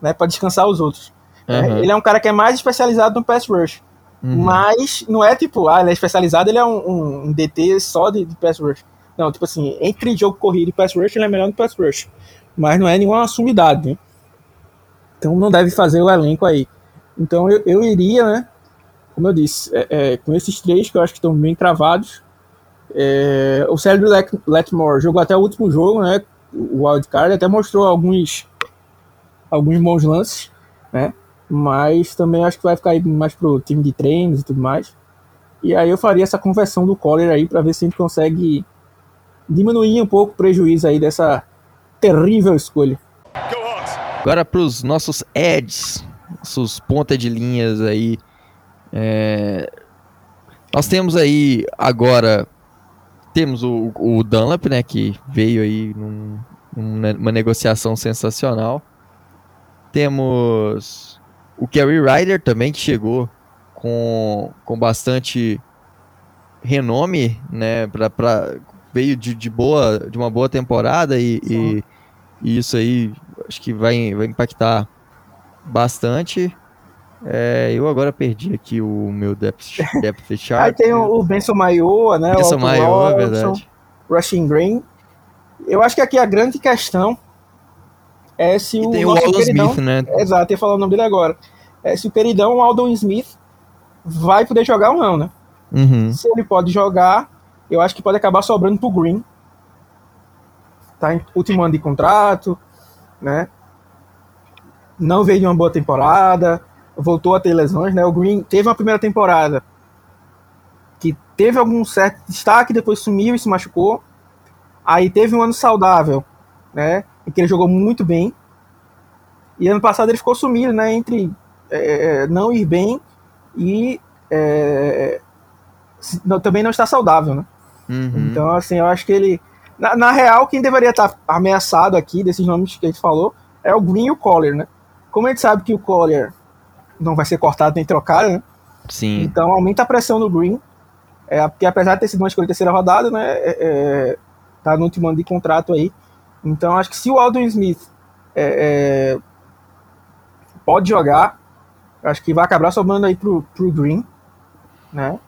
né, pra descansar os outros. Uhum. Ele é um cara que é mais especializado no pass rush. Uhum. Mas não é tipo, ah, ele é especializado, ele é um, um, um DT só de, de, pass rush. Não, tipo assim, entre jogo corrido e pass rush, ele é melhor no pass rush. Mas não é nenhuma sumidade, né? Então não deve fazer o elenco aí. Então eu, eu iria, né? Como eu disse, é, é, com esses três que eu acho que estão bem cravados. É, o Let, Letmore jogou até o último jogo, né? O wildcard até mostrou alguns alguns bons lances, né? Mas também acho que vai ficar mais pro time de treinos e tudo mais. E aí eu faria essa conversão do Collar aí para ver se a gente consegue diminuir um pouco o prejuízo aí dessa terrível escolha. Agora para os nossos ads, nossos ponta de linhas aí É, nós temos aí agora temos o, o Dunlap, né, que veio aí num, numa negociação sensacional. Temos o Kerry Ryder também que chegou com, com bastante renome, né, pra, pra, veio de, de, boa, de uma boa temporada e, e, e, isso aí acho que vai, vai impactar bastante. É, eu agora perdi aqui o meu depth, depth chart. Aí tem o, o Benson Maioa, né? Benson Maioa, é verdade. Rushing Green. Eu acho que aqui a grande questão é se e o. Tem o Aldon queridão, Smith, né? Exato, ia falar o nome dele agora. É se o queridão Aldon Smith vai poder jogar ou não, né? Uhum. Se ele pode jogar, eu acho que pode acabar sobrando pro Green. Tá em último ano de contrato, né? Não veio de uma boa temporada voltou a ter lesões, né? O Green teve uma primeira temporada que teve algum certo destaque, depois sumiu e se machucou. Aí teve um ano saudável, né? Em que ele jogou muito bem. E ano passado ele ficou sumido, né? Entre é, não ir bem e é, também não está saudável, né? Uhum. Então, assim, eu acho que ele. Na, na, real, quem deveria estar ameaçado aqui, desses nomes que a gente falou, é o Green e o Collier, né? Como a gente sabe que o Collier não vai ser cortado nem trocado, né? Sim. Então aumenta a pressão no Green. É, porque apesar de ter sido uma escolha terceira rodada, né? É, é, tá no último ano de contrato aí. Então acho que se o Aldon Smith é, é pode jogar, acho que vai acabar sobrando aí pro, pro Green, né?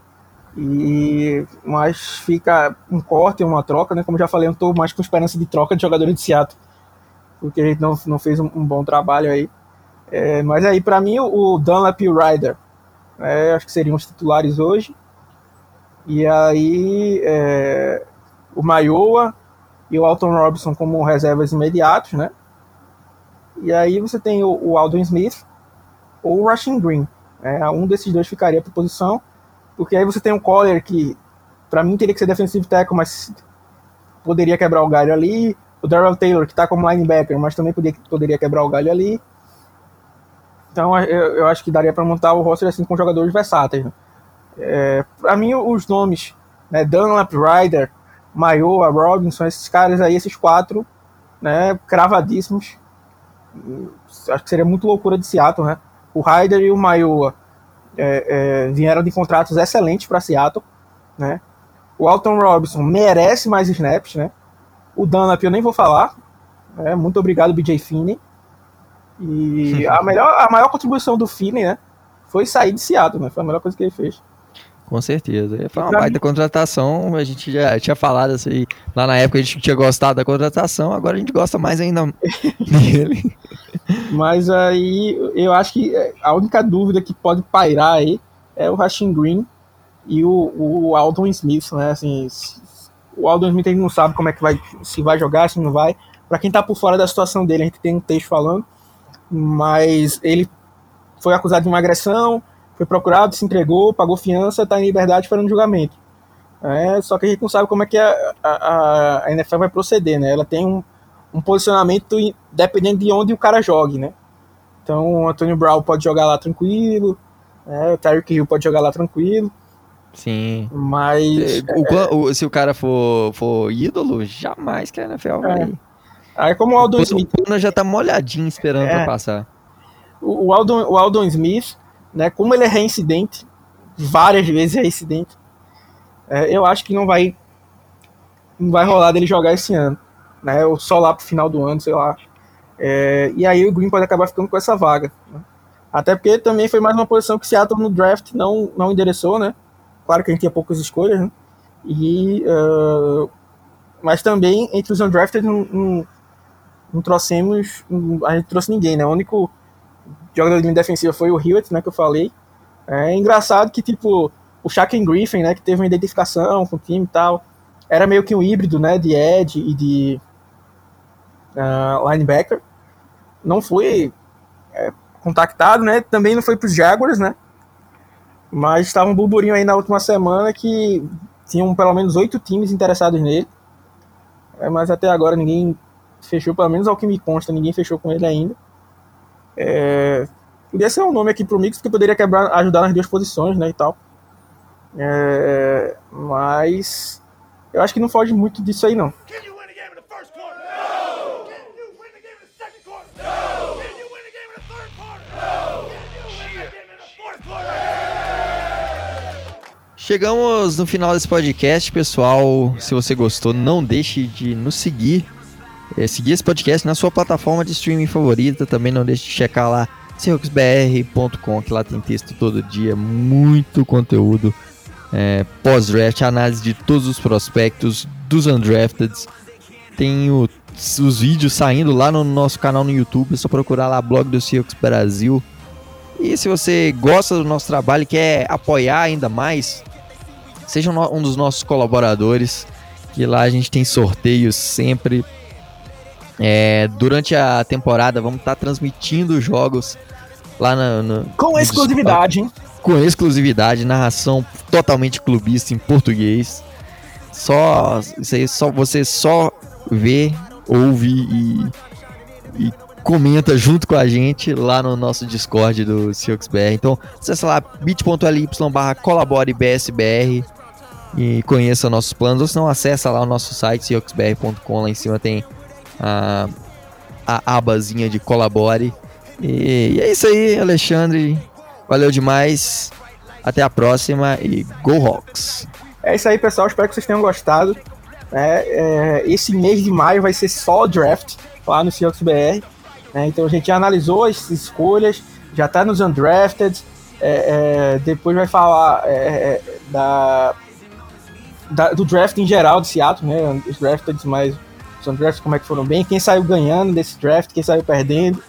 E mas fica um corte, uma troca, né? Como já falei, eu tô mais com esperança de troca de jogadores de Seattle, porque a gente não, não fez um, um bom trabalho aí. É, mas aí, para mim, o Dunlap e o Ryder, é, acho que seriam os titulares hoje. E aí, é, o Maioa e o Alton Robinson como reservas imediatos, né? E aí você tem o, o Smith ou o Rushing Green. Né? Um desses dois ficaria para posição, porque aí você tem um Collier que, para mim, teria que ser defensive tackle, mas poderia quebrar o galho ali. O Darrell Taylor, que está como linebacker, mas também poderia, poderia quebrar o galho ali. Então eu, eu acho que daria para montar o roster assim com jogadores versáteis. Né? É, para mim, os nomes, né, Dunlap, Ryder, Maioa, Robinson, esses caras aí, esses quatro, né, cravadíssimos. Acho que seria muito loucura de Seattle, né? O Ryder e o Maioa é, é, vieram de contratos excelentes para Seattle, né? O Alton Robinson merece mais snaps, né? O Dunlap eu nem vou falar. Né? Muito obrigado, BJ Finney. E a, melhor, a maior contribuição do Finney, né? Foi sair de Seattle, né? Foi a melhor coisa que ele fez. Com certeza. Foi uma baita contratação. A gente já tinha falado aí. Lá na época a gente tinha gostado da contratação, agora a gente gosta mais ainda dele. Mas aí eu acho que a única dúvida que pode pairar aí é o Rashing Green e o, o Aldon Smith, né? Assim, o Aldon Smith ele não sabe como é que vai, se vai jogar, se não vai. Para quem tá por fora da situação dele, a gente tem um texto falando mas ele foi acusado de uma agressão, foi procurado, se entregou, pagou fiança, está em liberdade esperando julgamento. É, só que a gente não sabe como é que a, a, a NFL vai proceder, né? Ela tem um, um posicionamento dependendo de onde o cara jogue, né? Então o Antônio Brown pode jogar lá tranquilo, né? o Tyreek Hill pode jogar lá tranquilo. Sim. Mas. O, o, se o cara for, for ídolo, jamais que a NFL vai. É. Aí como o Aldon Smith. O já tá molhadinho esperando é, pra passar. O Aldon, o Aldon Smith, né, como ele é reincidente, várias vezes é reincidente, é, eu acho que não vai não vai rolar dele jogar esse ano, né, ou só lá pro final do ano, sei lá. É, e aí o Green pode acabar ficando com essa vaga. Né? Até porque também foi mais uma posição que Seattle no draft não, não endereçou, né? Claro que a gente tinha poucas escolhas, né? E, uh, mas também entre os undrafted não, não, não trouxemos, a gente trouxe ninguém, né? O único jogador de linha defensiva foi o Hewitt, né, que eu falei. É engraçado que, tipo, o Shaquem Griffin, né, que teve uma identificação com o time e tal, era meio que um híbrido, né, de edge e de uh, linebacker. Não foi é, contactado, né, também não foi para os Jaguars, né, mas estava um burburinho aí na última semana que tinham pelo menos oito times interessados nele, é, mas até agora ninguém fechou, pelo menos ao que me consta, ninguém fechou com ele ainda. É, Podia ser um nome aqui pro Mix, que poderia quebrar, ajudar nas duas posições, né, e tal. É, mas eu acho que não foge muito disso aí, não. Chegamos no final desse podcast, pessoal. Se você gostou, não deixe de nos seguir. É, seguir esse podcast na sua plataforma de streaming favorita. Também não deixe de checar lá seahawksbr.com, que lá tem texto todo dia, muito conteúdo. É, Pós-draft, análise de todos os prospectos, dos undrafted. Tem o, os vídeos saindo lá no nosso canal no YouTube. É só procurar lá blog do Seahawks Brasil. E se você gosta do nosso trabalho e quer apoiar ainda mais, seja um dos nossos colaboradores, que lá a gente tem sorteios sempre. É, durante a temporada vamos estar tá transmitindo jogos lá no com exclusividade, hein? Com exclusividade, narração totalmente clubista em português. Só, isso aí, só você só vê, ouve e, e comenta junto com a gente lá no nosso Discord do CioxBR. Então, acessa lá bit.ly barra colaborebsbr e conheça nossos planos. Ou se não, acessa lá o nosso site, cioxbr.com. Lá em cima tem a, a abazinha de colabore. E, e é isso aí, Alexandre. Valeu demais. Até a próxima e Go Rocks! É isso aí, pessoal. Espero que vocês tenham gostado. É, é, esse mês de maio vai ser só draft lá no Seahawks BR. Né? Então a gente já analisou as escolhas, já está nos undrafted. É, é, depois vai falar é, é, da, da, do draft em geral de Seattle, né? Os drafted mais os undrafted, como é que foram bem, quem saiu ganhando desse draft, quem saiu perdendo,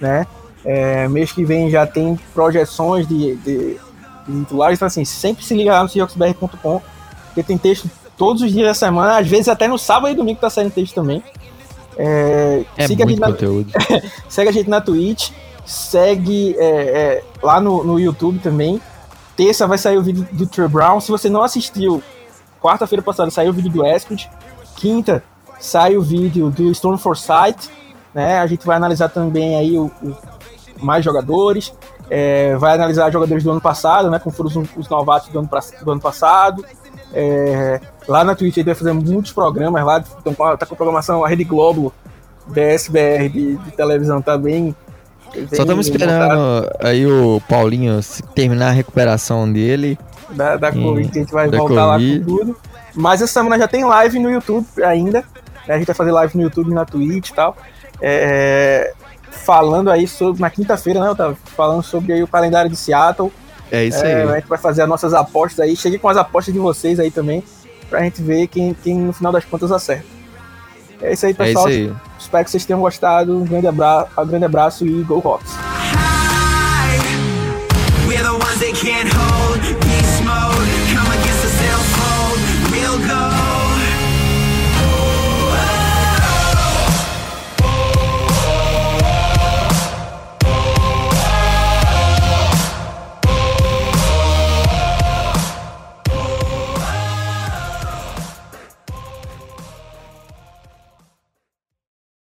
né? É, mês que vem já tem projeções de, de, de titulares, então assim, sempre se liga lá no seahawksbr.com, porque tem texto todos os dias da semana, às vezes até no sábado e domingo tá saindo texto também. É, é siga a na, conteúdo. segue a gente na Twitch, segue é, é, lá no, no YouTube também. Terça vai sair o vídeo do Trey Brown. Se você não assistiu, quarta-feira passada saiu o vídeo do Eskridge. Quinta sai o vídeo do Stone Forsyth. Né? A gente vai analisar também aí o, o mais jogadores. É, vai analisar jogadores do ano passado, né? Como foram os, os novatos do ano, do ano passado. É, lá na Twitch a gente vai fazer muitos programas lá, então, tá com a programação, a Rede Globo, BSBR de, de televisão também. Tá Só estamos esperando aí o Paulinho terminar a recuperação dele. Da, da Covid, que a gente vai voltar COVID. lá com tudo. Mas essa semana já tem live no YouTube ainda. Né? A gente vai fazer live no YouTube na Twitch e tal. É, falando aí sobre. Na quinta-feira, né? Eu tava falando sobre aí o calendário de Seattle é isso é, aí. A gente vai fazer as nossas apostas aí. Cheguei com as apostas de vocês aí também, pra gente ver quem, quem no final das contas acerta. É isso aí, pessoal. É isso aí. Espero que vocês tenham gostado. Um grande abraço, um grande abraço e Go Rocks!